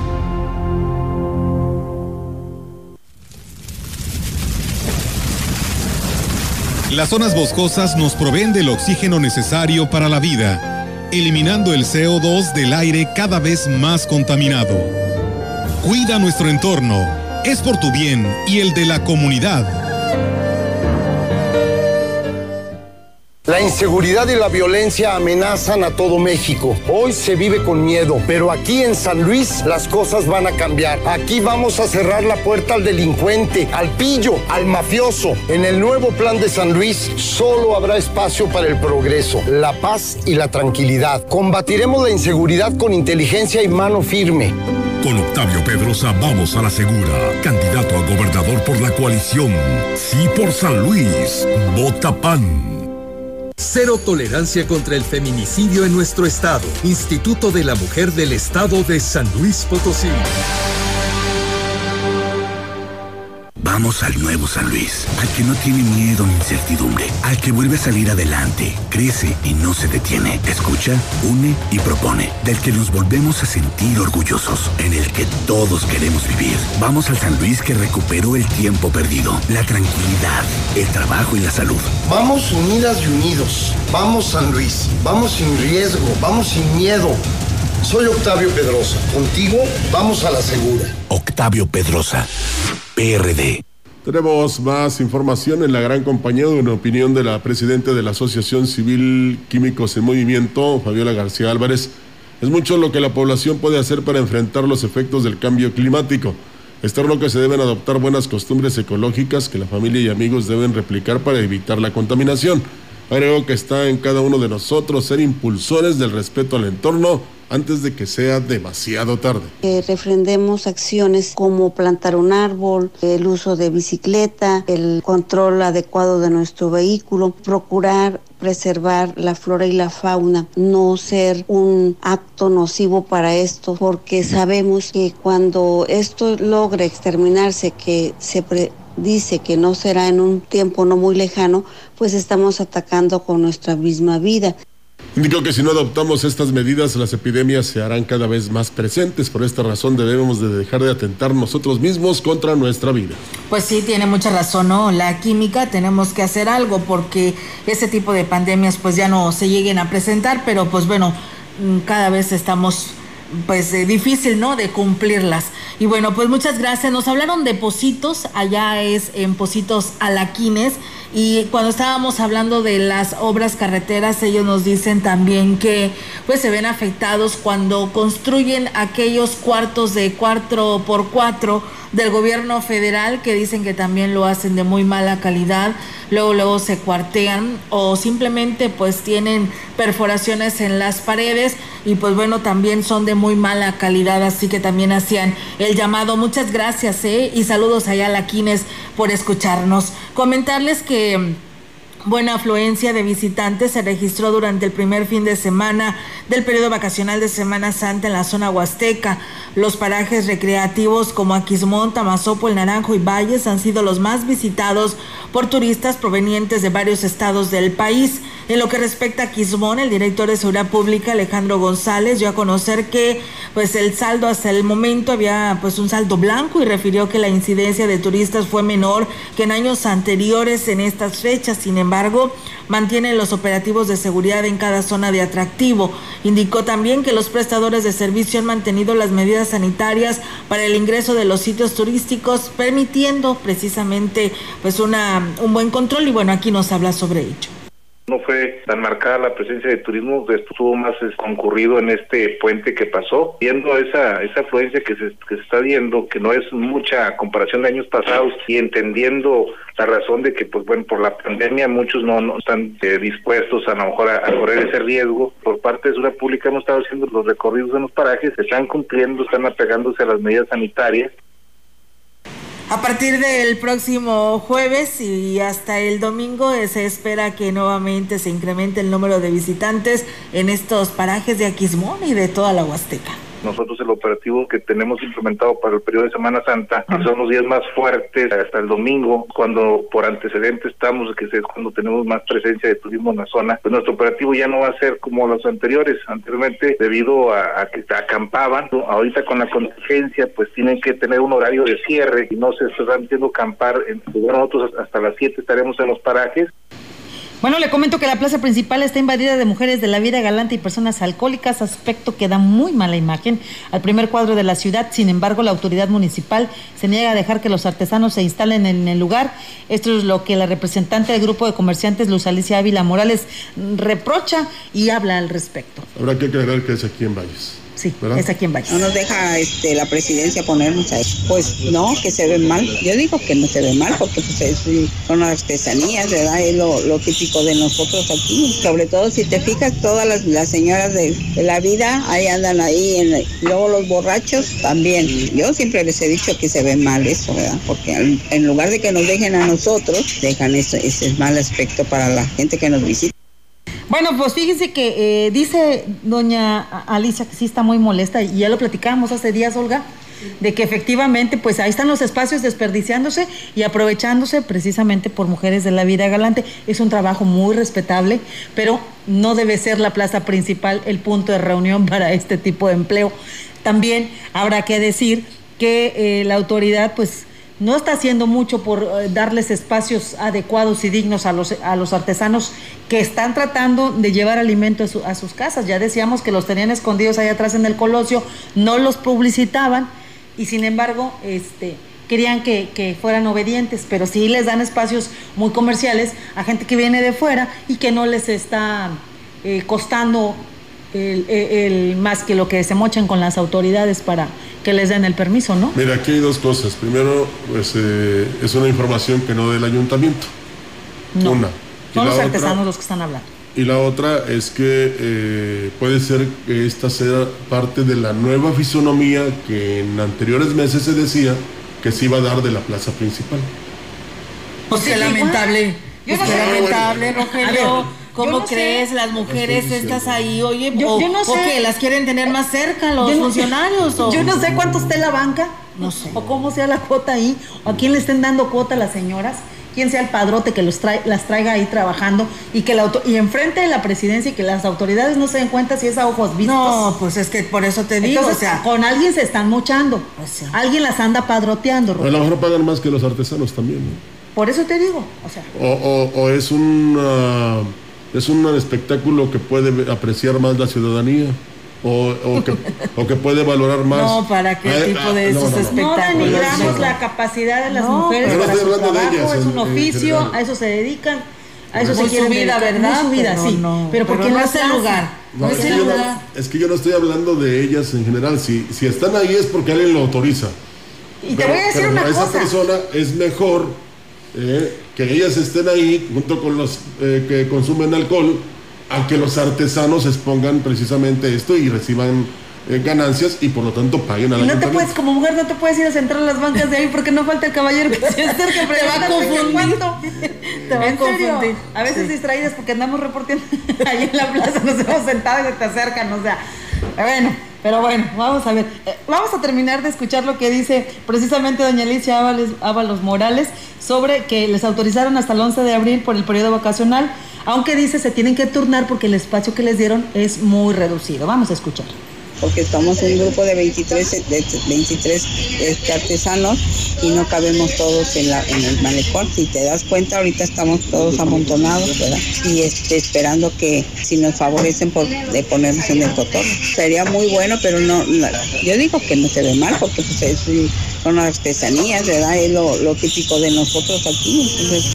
Las zonas boscosas nos proveen del oxígeno necesario para la vida, eliminando el CO2 del aire cada vez más contaminado. Cuida nuestro entorno, es por tu bien y el de la comunidad. La inseguridad y la violencia amenazan a todo México. Hoy se vive con miedo, pero aquí en San Luis las cosas van a cambiar. Aquí vamos a cerrar la puerta al delincuente, al pillo, al mafioso. En el nuevo plan de San Luis solo habrá espacio para el progreso, la paz y la tranquilidad. Combatiremos la inseguridad con inteligencia y mano firme. Con Octavio Pedrosa vamos a la segura. Candidato a gobernador por la coalición. Sí por San Luis. Vota PAN. Cero tolerancia contra el feminicidio en nuestro estado. Instituto de la Mujer del Estado de San Luis Potosí. Vamos al nuevo San Luis, al que no tiene miedo ni incertidumbre, al que vuelve a salir adelante, crece y no se detiene, escucha, une y propone, del que nos volvemos a sentir orgullosos, en el que todos queremos vivir. Vamos al San Luis que recuperó el tiempo perdido, la tranquilidad, el trabajo y la salud. Vamos unidas y unidos. Vamos San Luis. Vamos sin riesgo. Vamos sin miedo. Soy Octavio Pedrosa. Contigo vamos a la segura. Octavio Pedrosa, PRD. Tenemos más información en la gran compañía de una opinión de la presidenta de la Asociación Civil Químicos en Movimiento, Fabiola García Álvarez. Es mucho lo que la población puede hacer para enfrentar los efectos del cambio climático. Externo que se deben adoptar buenas costumbres ecológicas que la familia y amigos deben replicar para evitar la contaminación. Creo que está en cada uno de nosotros ser impulsores del respeto al entorno antes de que sea demasiado tarde. Que refrendemos acciones como plantar un árbol, el uso de bicicleta, el control adecuado de nuestro vehículo, procurar preservar la flora y la fauna, no ser un acto nocivo para esto, porque sabemos que cuando esto logre exterminarse, que se dice que no será en un tiempo no muy lejano, pues estamos atacando con nuestra misma vida. Indicó que si no adoptamos estas medidas, las epidemias se harán cada vez más presentes. Por esta razón debemos de dejar de atentar nosotros mismos contra nuestra vida. Pues sí, tiene mucha razón, ¿no? La química tenemos que hacer algo porque ese tipo de pandemias pues ya no se lleguen a presentar, pero pues bueno, mm, cada vez estamos pues eh, difícil, ¿no? De cumplirlas. Y bueno, pues muchas gracias. Nos hablaron de Positos, allá es en Positos Alaquines. Y cuando estábamos hablando de las obras carreteras, ellos nos dicen también que pues se ven afectados cuando construyen aquellos cuartos de cuatro por cuatro del gobierno federal que dicen que también lo hacen de muy mala calidad, luego luego se cuartean o simplemente pues tienen perforaciones en las paredes y pues bueno también son de muy mala calidad, así que también hacían el llamado. Muchas gracias ¿eh? y saludos allá a la Quines por escucharnos. Comentarles que Buena afluencia de visitantes se registró durante el primer fin de semana del periodo vacacional de Semana Santa en la zona huasteca. Los parajes recreativos como Aquismón, Tamazopo, El Naranjo y Valles han sido los más visitados por turistas provenientes de varios estados del país. En lo que respecta a Quismón, el director de Seguridad Pública, Alejandro González, dio a conocer que pues el saldo hasta el momento había pues un saldo blanco y refirió que la incidencia de turistas fue menor que en años anteriores en estas fechas. Sin embargo, mantiene los operativos de seguridad en cada zona de atractivo. Indicó también que los prestadores de servicio han mantenido las medidas sanitarias para el ingreso de los sitios turísticos, permitiendo precisamente pues una un buen control y bueno, aquí nos habla sobre ello no fue tan marcada la presencia de turismo, estuvo más concurrido en este puente que pasó, viendo esa esa afluencia que se, que se está viendo, que no es mucha comparación de años pasados y entendiendo la razón de que pues bueno por la pandemia muchos no, no están eh, dispuestos a, lo mejor a, correr ese riesgo por parte de Seguridad Pública hemos estado haciendo los recorridos en los parajes se están cumpliendo están apegándose a las medidas sanitarias a partir del próximo jueves y hasta el domingo eh, se espera que nuevamente se incremente el número de visitantes en estos parajes de Aquismón y de toda la Huasteca. Nosotros el operativo que tenemos implementado para el periodo de Semana Santa, son los días más fuertes hasta el domingo, cuando por antecedente estamos, que es cuando tenemos más presencia de turismo en la zona, pues nuestro operativo ya no va a ser como los anteriores, anteriormente debido a, que acampaban, ahorita con la contingencia pues tienen que tener un horario de cierre y no se están haciendo acampar, en, nosotros hasta las 7 estaremos en los parajes bueno, le comento que la plaza principal está invadida de mujeres de la vida galante y personas alcohólicas, aspecto que da muy mala imagen al primer cuadro de la ciudad. Sin embargo, la autoridad municipal se niega a dejar que los artesanos se instalen en el lugar. Esto es lo que la representante del grupo de comerciantes, Luz Alicia Ávila Morales, reprocha y habla al respecto. Habrá que aclarar que es aquí en Valles. Sí, es aquí en Valle. No nos deja este, la presidencia ponernos ahí. Pues no, que se ve mal. Yo digo que no se ve mal porque pues, son artesanías, ¿verdad? Es lo, típico de nosotros aquí. Sobre todo si te fijas, todas las, señoras de, la vida ahí andan ahí. En, luego los borrachos también. Yo siempre les he dicho que se ve mal eso, ¿verdad? Porque en lugar de que nos dejen a nosotros, dejan ese, ese mal aspecto para la gente que nos visita. Bueno, pues fíjense que eh, dice doña Alicia que sí está muy molesta y ya lo platicábamos hace días, Olga, de que efectivamente pues ahí están los espacios desperdiciándose y aprovechándose precisamente por mujeres de la vida galante. Es un trabajo muy respetable, pero no debe ser la plaza principal el punto de reunión para este tipo de empleo. También habrá que decir que eh, la autoridad pues no está haciendo mucho por eh, darles espacios adecuados y dignos a los, a los artesanos que están tratando de llevar alimento a, sus casas. Ya decíamos que los tenían escondidos ahí atrás en el colosio, no los publicitaban y sin embargo este, querían que, fueran obedientes, pero sí les dan espacios muy comerciales a gente que viene de fuera y que no les está eh, costando el, más que lo que se mochan con las autoridades para que les den el permiso, ¿no? Mira, aquí hay dos cosas. Primero, pues eh, es una información que no del ayuntamiento. No. Una. Son los artesanos los que están hablando. Y la otra es que eh, puede ser que esta sea parte de la nueva fisonomía que en anteriores meses se decía que se iba a dar de la plaza principal. Pues qué lamentable. Yo no sé. lamentable, Rogelio. ¿Cómo crees? Las mujeres estas ahí, oye, yo, o, no sé. que las quieren tener más cerca los funcionarios. Yo no sé cuánto esté la banca. No sé. O cómo sea la cuota ahí. O a quién le estén dando cuota a las señoras. Quién sea el padrote que los trae, las traiga ahí trabajando y que la auto y enfrente de la presidencia y que las autoridades no se den cuenta si es a ojos vistos. No, pues es que por eso te digo, o sea, con alguien se están mochando. Pues alguien las anda padroteando. A lo mejor pagan más que los artesanos también. ¿no? Por eso te digo, o sea. O, o, o es un es un espectáculo que puede apreciar más la ciudadanía. O, que, o que puede valorar más. No, ¿para qué ah, tipo de esos espectáculos? No denigramos la capacidad de las mujeres para su trabajo, es un oficio, a eso se dedican, a eso se quieren su vida, ¿verdad? Su vida, sí. pero porque no es el lugar. No, es, que lugar. es que yo no estoy hablando de ellas en general. Si, si están ahí es porque alguien lo autoriza. Y te voy a decir una cosa. Esa persona es mejor eh, que ellas estén ahí junto con los eh, que consumen alcohol, a que los artesanos expongan precisamente esto y reciban eh, ganancias y por lo tanto paguen a la no te puedes, como mujer no te puedes ir a centrar a las bancas de ahí porque no falta el caballero que se acerque te va a confundir. te va a confundir. a veces distraídas porque andamos reportando ahí en la plaza nos hemos sentado y se te acercan o sea bueno pero bueno, vamos a ver. Eh, vamos a terminar de escuchar lo que dice precisamente doña Alicia Ábalos Morales sobre que les autorizaron hasta el 11 de abril por el periodo vacacional aunque dice se tienen que turnar porque el espacio que les dieron es muy reducido. Vamos a escuchar porque estamos un grupo de 23, de 23 este, artesanos y no cabemos todos en, la, en el malecón. Si te das cuenta, ahorita estamos todos amontonados, ¿verdad? Y este, esperando que si nos favorecen por de ponernos en el cotorro. Sería muy bueno, pero no, yo digo que no se ve mal porque pues, es, son artesanías, ¿verdad? Es lo, lo típico de nosotros aquí. Entonces,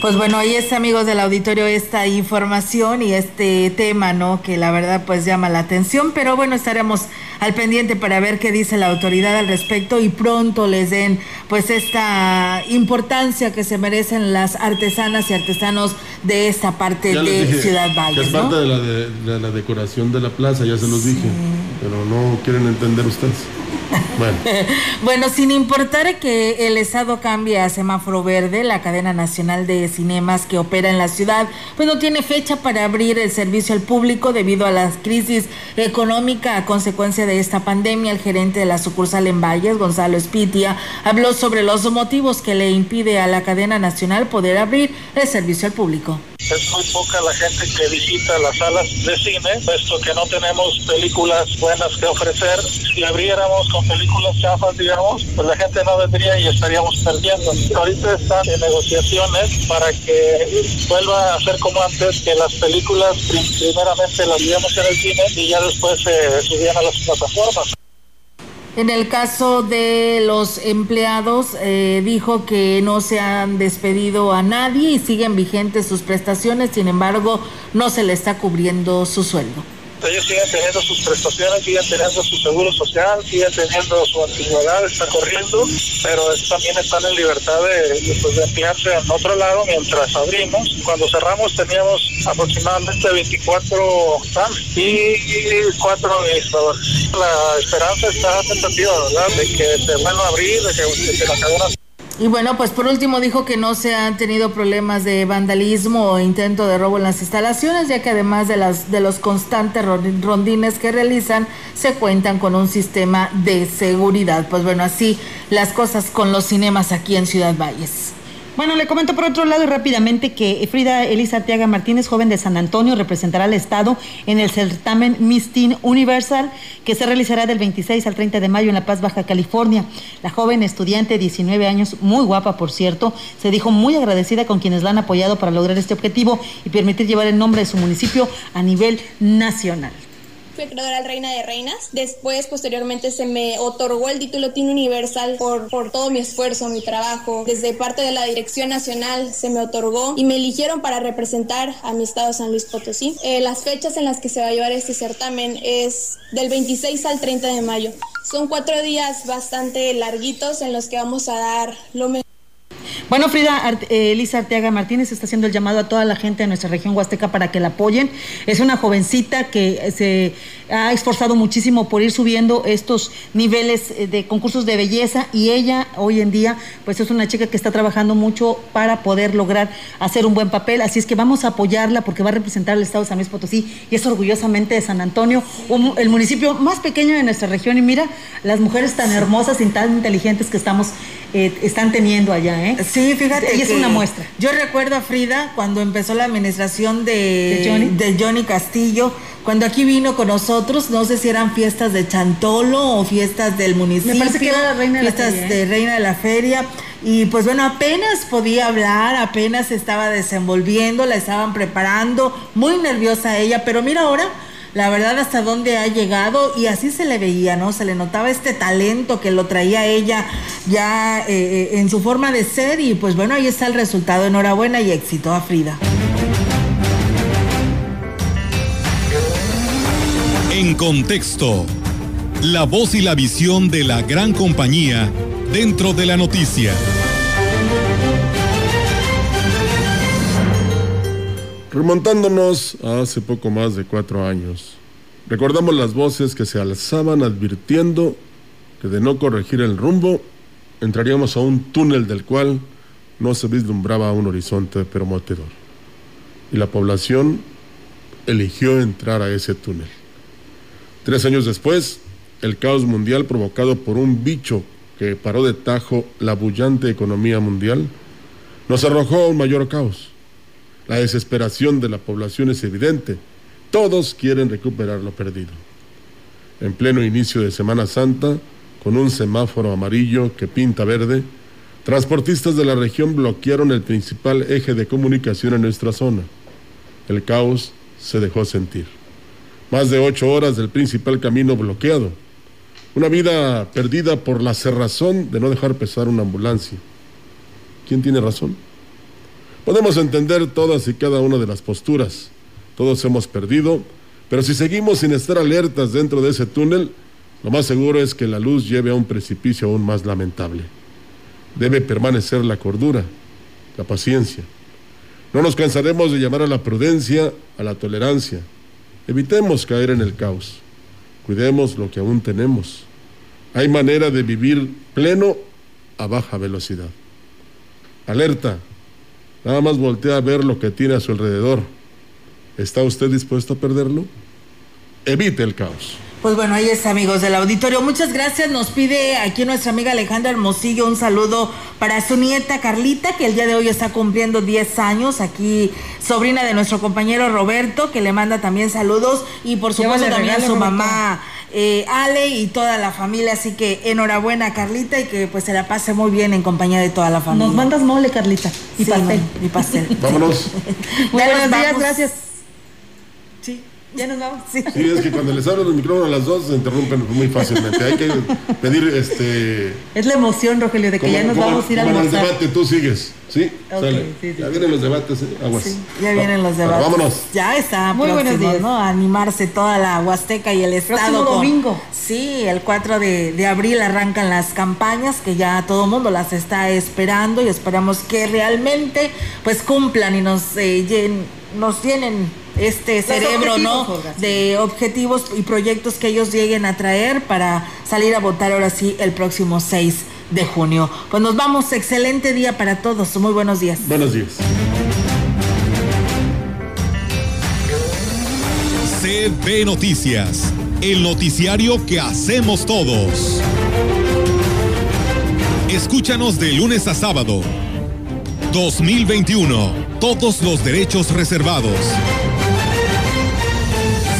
pues bueno, ahí está, amigos del auditorio, esta información y este tema, ¿no? Que la verdad pues llama la atención, pero bueno, estaremos al pendiente para ver qué dice la autoridad al respecto y pronto les den pues esta importancia que se merecen las artesanas y artesanos de esta parte de Ciudad Valle. es parte de, la de, la decoración de la plaza, ya se los dije, pero no quieren entender ustedes. Bueno. bueno, sin importar que el Estado cambie a semáforo verde, la cadena nacional de cinemas que opera en la ciudad, pues no tiene fecha para abrir el servicio al público debido a la crisis económica a consecuencia de esta pandemia. El gerente de la sucursal en Valles, Gonzalo Espitia, habló sobre los motivos que le impide a la cadena nacional poder abrir el servicio al público. Es muy poca la gente que visita las salas de cine, puesto que no tenemos películas buenas que ofrecer. Si abriéramos con películas chafas, digamos, pues la gente no vendría y estaríamos perdiendo. Ahorita están en negociaciones para que vuelva a ser como antes, que las películas primeramente las viéramos en el cine y ya después se subían a las plataformas. En el caso de los empleados, eh, dijo que no se han despedido a nadie y siguen vigentes sus prestaciones, sin embargo, no se le está cubriendo su sueldo ellos siguen teniendo sus prestaciones, siguen teniendo su seguro social, siguen teniendo su antigüedad, está corriendo, pero también están en libertad de, pues, de emplearse en otro lado mientras abrimos. Cuando cerramos teníamos aproximadamente 24 stands y 4 administradores. La esperanza está tentativa, ¿verdad?, de que se vuelva a abrir, de que, de que la cadena y bueno, pues por último dijo que no se han tenido problemas de vandalismo o intento de robo en las instalaciones, ya que además de, las, de los constantes rondines que realizan, se cuentan con un sistema de seguridad. Pues bueno, así las cosas con los cinemas aquí en Ciudad Valles. Bueno, le comento por otro lado rápidamente que Frida Elisa Arteaga Martínez, joven de San Antonio, representará al Estado en el certamen Miss Teen Universal que se realizará del 26 al 30 de mayo en La Paz, Baja California. La joven estudiante, 19 años, muy guapa por cierto, se dijo muy agradecida con quienes la han apoyado para lograr este objetivo y permitir llevar el nombre de su municipio a nivel nacional fui creadora Reina de Reinas. Después, posteriormente, se me otorgó el título Teen Universal por, por todo mi esfuerzo, mi trabajo. Desde parte de la Dirección Nacional se me otorgó y me eligieron para representar a mi estado San Luis Potosí. Eh, las fechas en las que se va a llevar este certamen es del 26 al 30 de mayo. Son cuatro días bastante larguitos en los que vamos a dar lo mejor bueno, Frida eh, Elisa Arteaga Martínez está haciendo el llamado a toda la gente de nuestra región huasteca para que la apoyen. Es una jovencita que se ha esforzado muchísimo por ir subiendo estos niveles eh, de concursos de belleza y ella hoy en día pues es una chica que está trabajando mucho para poder lograr hacer un buen papel. Así es que vamos a apoyarla porque va a representar al estado de San Luis Potosí y es orgullosamente de San Antonio, el municipio más pequeño de nuestra región. Y mira las mujeres tan hermosas y tan inteligentes que estamos eh, están teniendo allá. ¿eh? Sí, fíjate. Y es una muestra. Yo recuerdo a Frida cuando empezó la administración de, ¿De, Johnny? Castillo, cuando aquí vino con nosotros, no sé si eran fiestas de Chantolo o fiestas del municipio. Me parece que era la reina de la feria. Fiestas de ¿eh? reina de la feria. Y pues bueno, apenas podía hablar, apenas estaba desenvolviendo, la estaban preparando, muy nerviosa ella, pero mira ahora la verdad hasta dónde ha llegado y así se le veía, ¿no? Se le notaba este talento que lo traía ella ya eh, eh, en su forma de ser y pues bueno, ahí está el resultado. Enhorabuena y éxito a Frida. En contexto, la voz y la visión de la gran compañía dentro de la noticia. Remontándonos a hace poco más de cuatro años, recordamos las voces que se alzaban advirtiendo que de no corregir el rumbo, entraríamos a un túnel del cual no se vislumbraba un horizonte prometedor. Y la población eligió entrar a ese túnel. Tres años después, el caos mundial provocado por un bicho que paró de tajo la bullante economía mundial, nos arrojó a un mayor caos La desesperación de la población es evidente. Todos quieren recuperar lo perdido. En pleno inicio de Semana Santa, con un semáforo amarillo que pinta verde, transportistas de la región bloquearon el principal eje de comunicación en nuestra zona. El caos se dejó sentir. Más de ocho horas del principal camino bloqueado. Una vida perdida por la cerrazón de no dejar pesar una ambulancia. ¿Quién tiene razón? Podemos entender todas y cada una de las posturas. Todos hemos perdido, pero si seguimos sin estar alertas dentro de ese túnel, lo más seguro es que la luz lleve a un precipicio aún más lamentable. Debe permanecer la cordura, la paciencia. No nos cansaremos de llamar a la prudencia, a la tolerancia. Evitemos caer en el caos. Cuidemos lo que aún tenemos. Hay manera de vivir pleno a baja velocidad. Alerta. Nada más voltea a ver lo que tiene a su alrededor. ¿Está usted dispuesto a perderlo? Evite el caos. Pues bueno, ahí está, amigos del auditorio. Muchas gracias. Nos pide aquí nuestra amiga Alejandra Hermosillo un saludo para su nieta Carlita, que el día de hoy está cumpliendo 10 años. Aquí, sobrina de nuestro compañero Roberto, que le manda también saludos. Y por supuesto también a su mamá eh, Ale y toda la familia. Así que enhorabuena, Carlita, y que pues se la pase muy bien en compañía de toda la familia. Nos mandas mole, Carlita. Y Sí, pastel. y pastel. Vámonos. Muy buenos días, gracias. Sí, ya nos vamos. Sí. Sí, es que cuando les abro el micrófono a las dos se interrumpen muy fácilmente. Hay que pedir este. Es la emoción, Rogelio, de que ya nos vamos a ir a como en el almorzar. debate, tú sigues. ¿Sí? Ok, Sale. sí, sí, ya vienen los debates, ¿eh? aguas. Ya vienen los Bueno, debates. vámonos. Ya está Muy buenos próximo, días. ¿no? A animarse toda la Huasteca y el Estado. Próximo con- domingo. Sí, el 4 de, de abril arrancan las campañas que ya todo mundo las está esperando y esperamos que realmente pues cumplan y nos, eh, llen- nos llenen este cerebro, ¿no? objetivos, Olga, sí. De objetivos y proyectos que ellos lleguen a traer para salir a votar ahora sí el próximo 6 de junio. Pues nos vamos, excelente día para todos, muy buenos días. Buenos días. CB Noticias, el noticiario que hacemos todos. Escúchanos de lunes a sábado. 2021, todos los derechos reservados.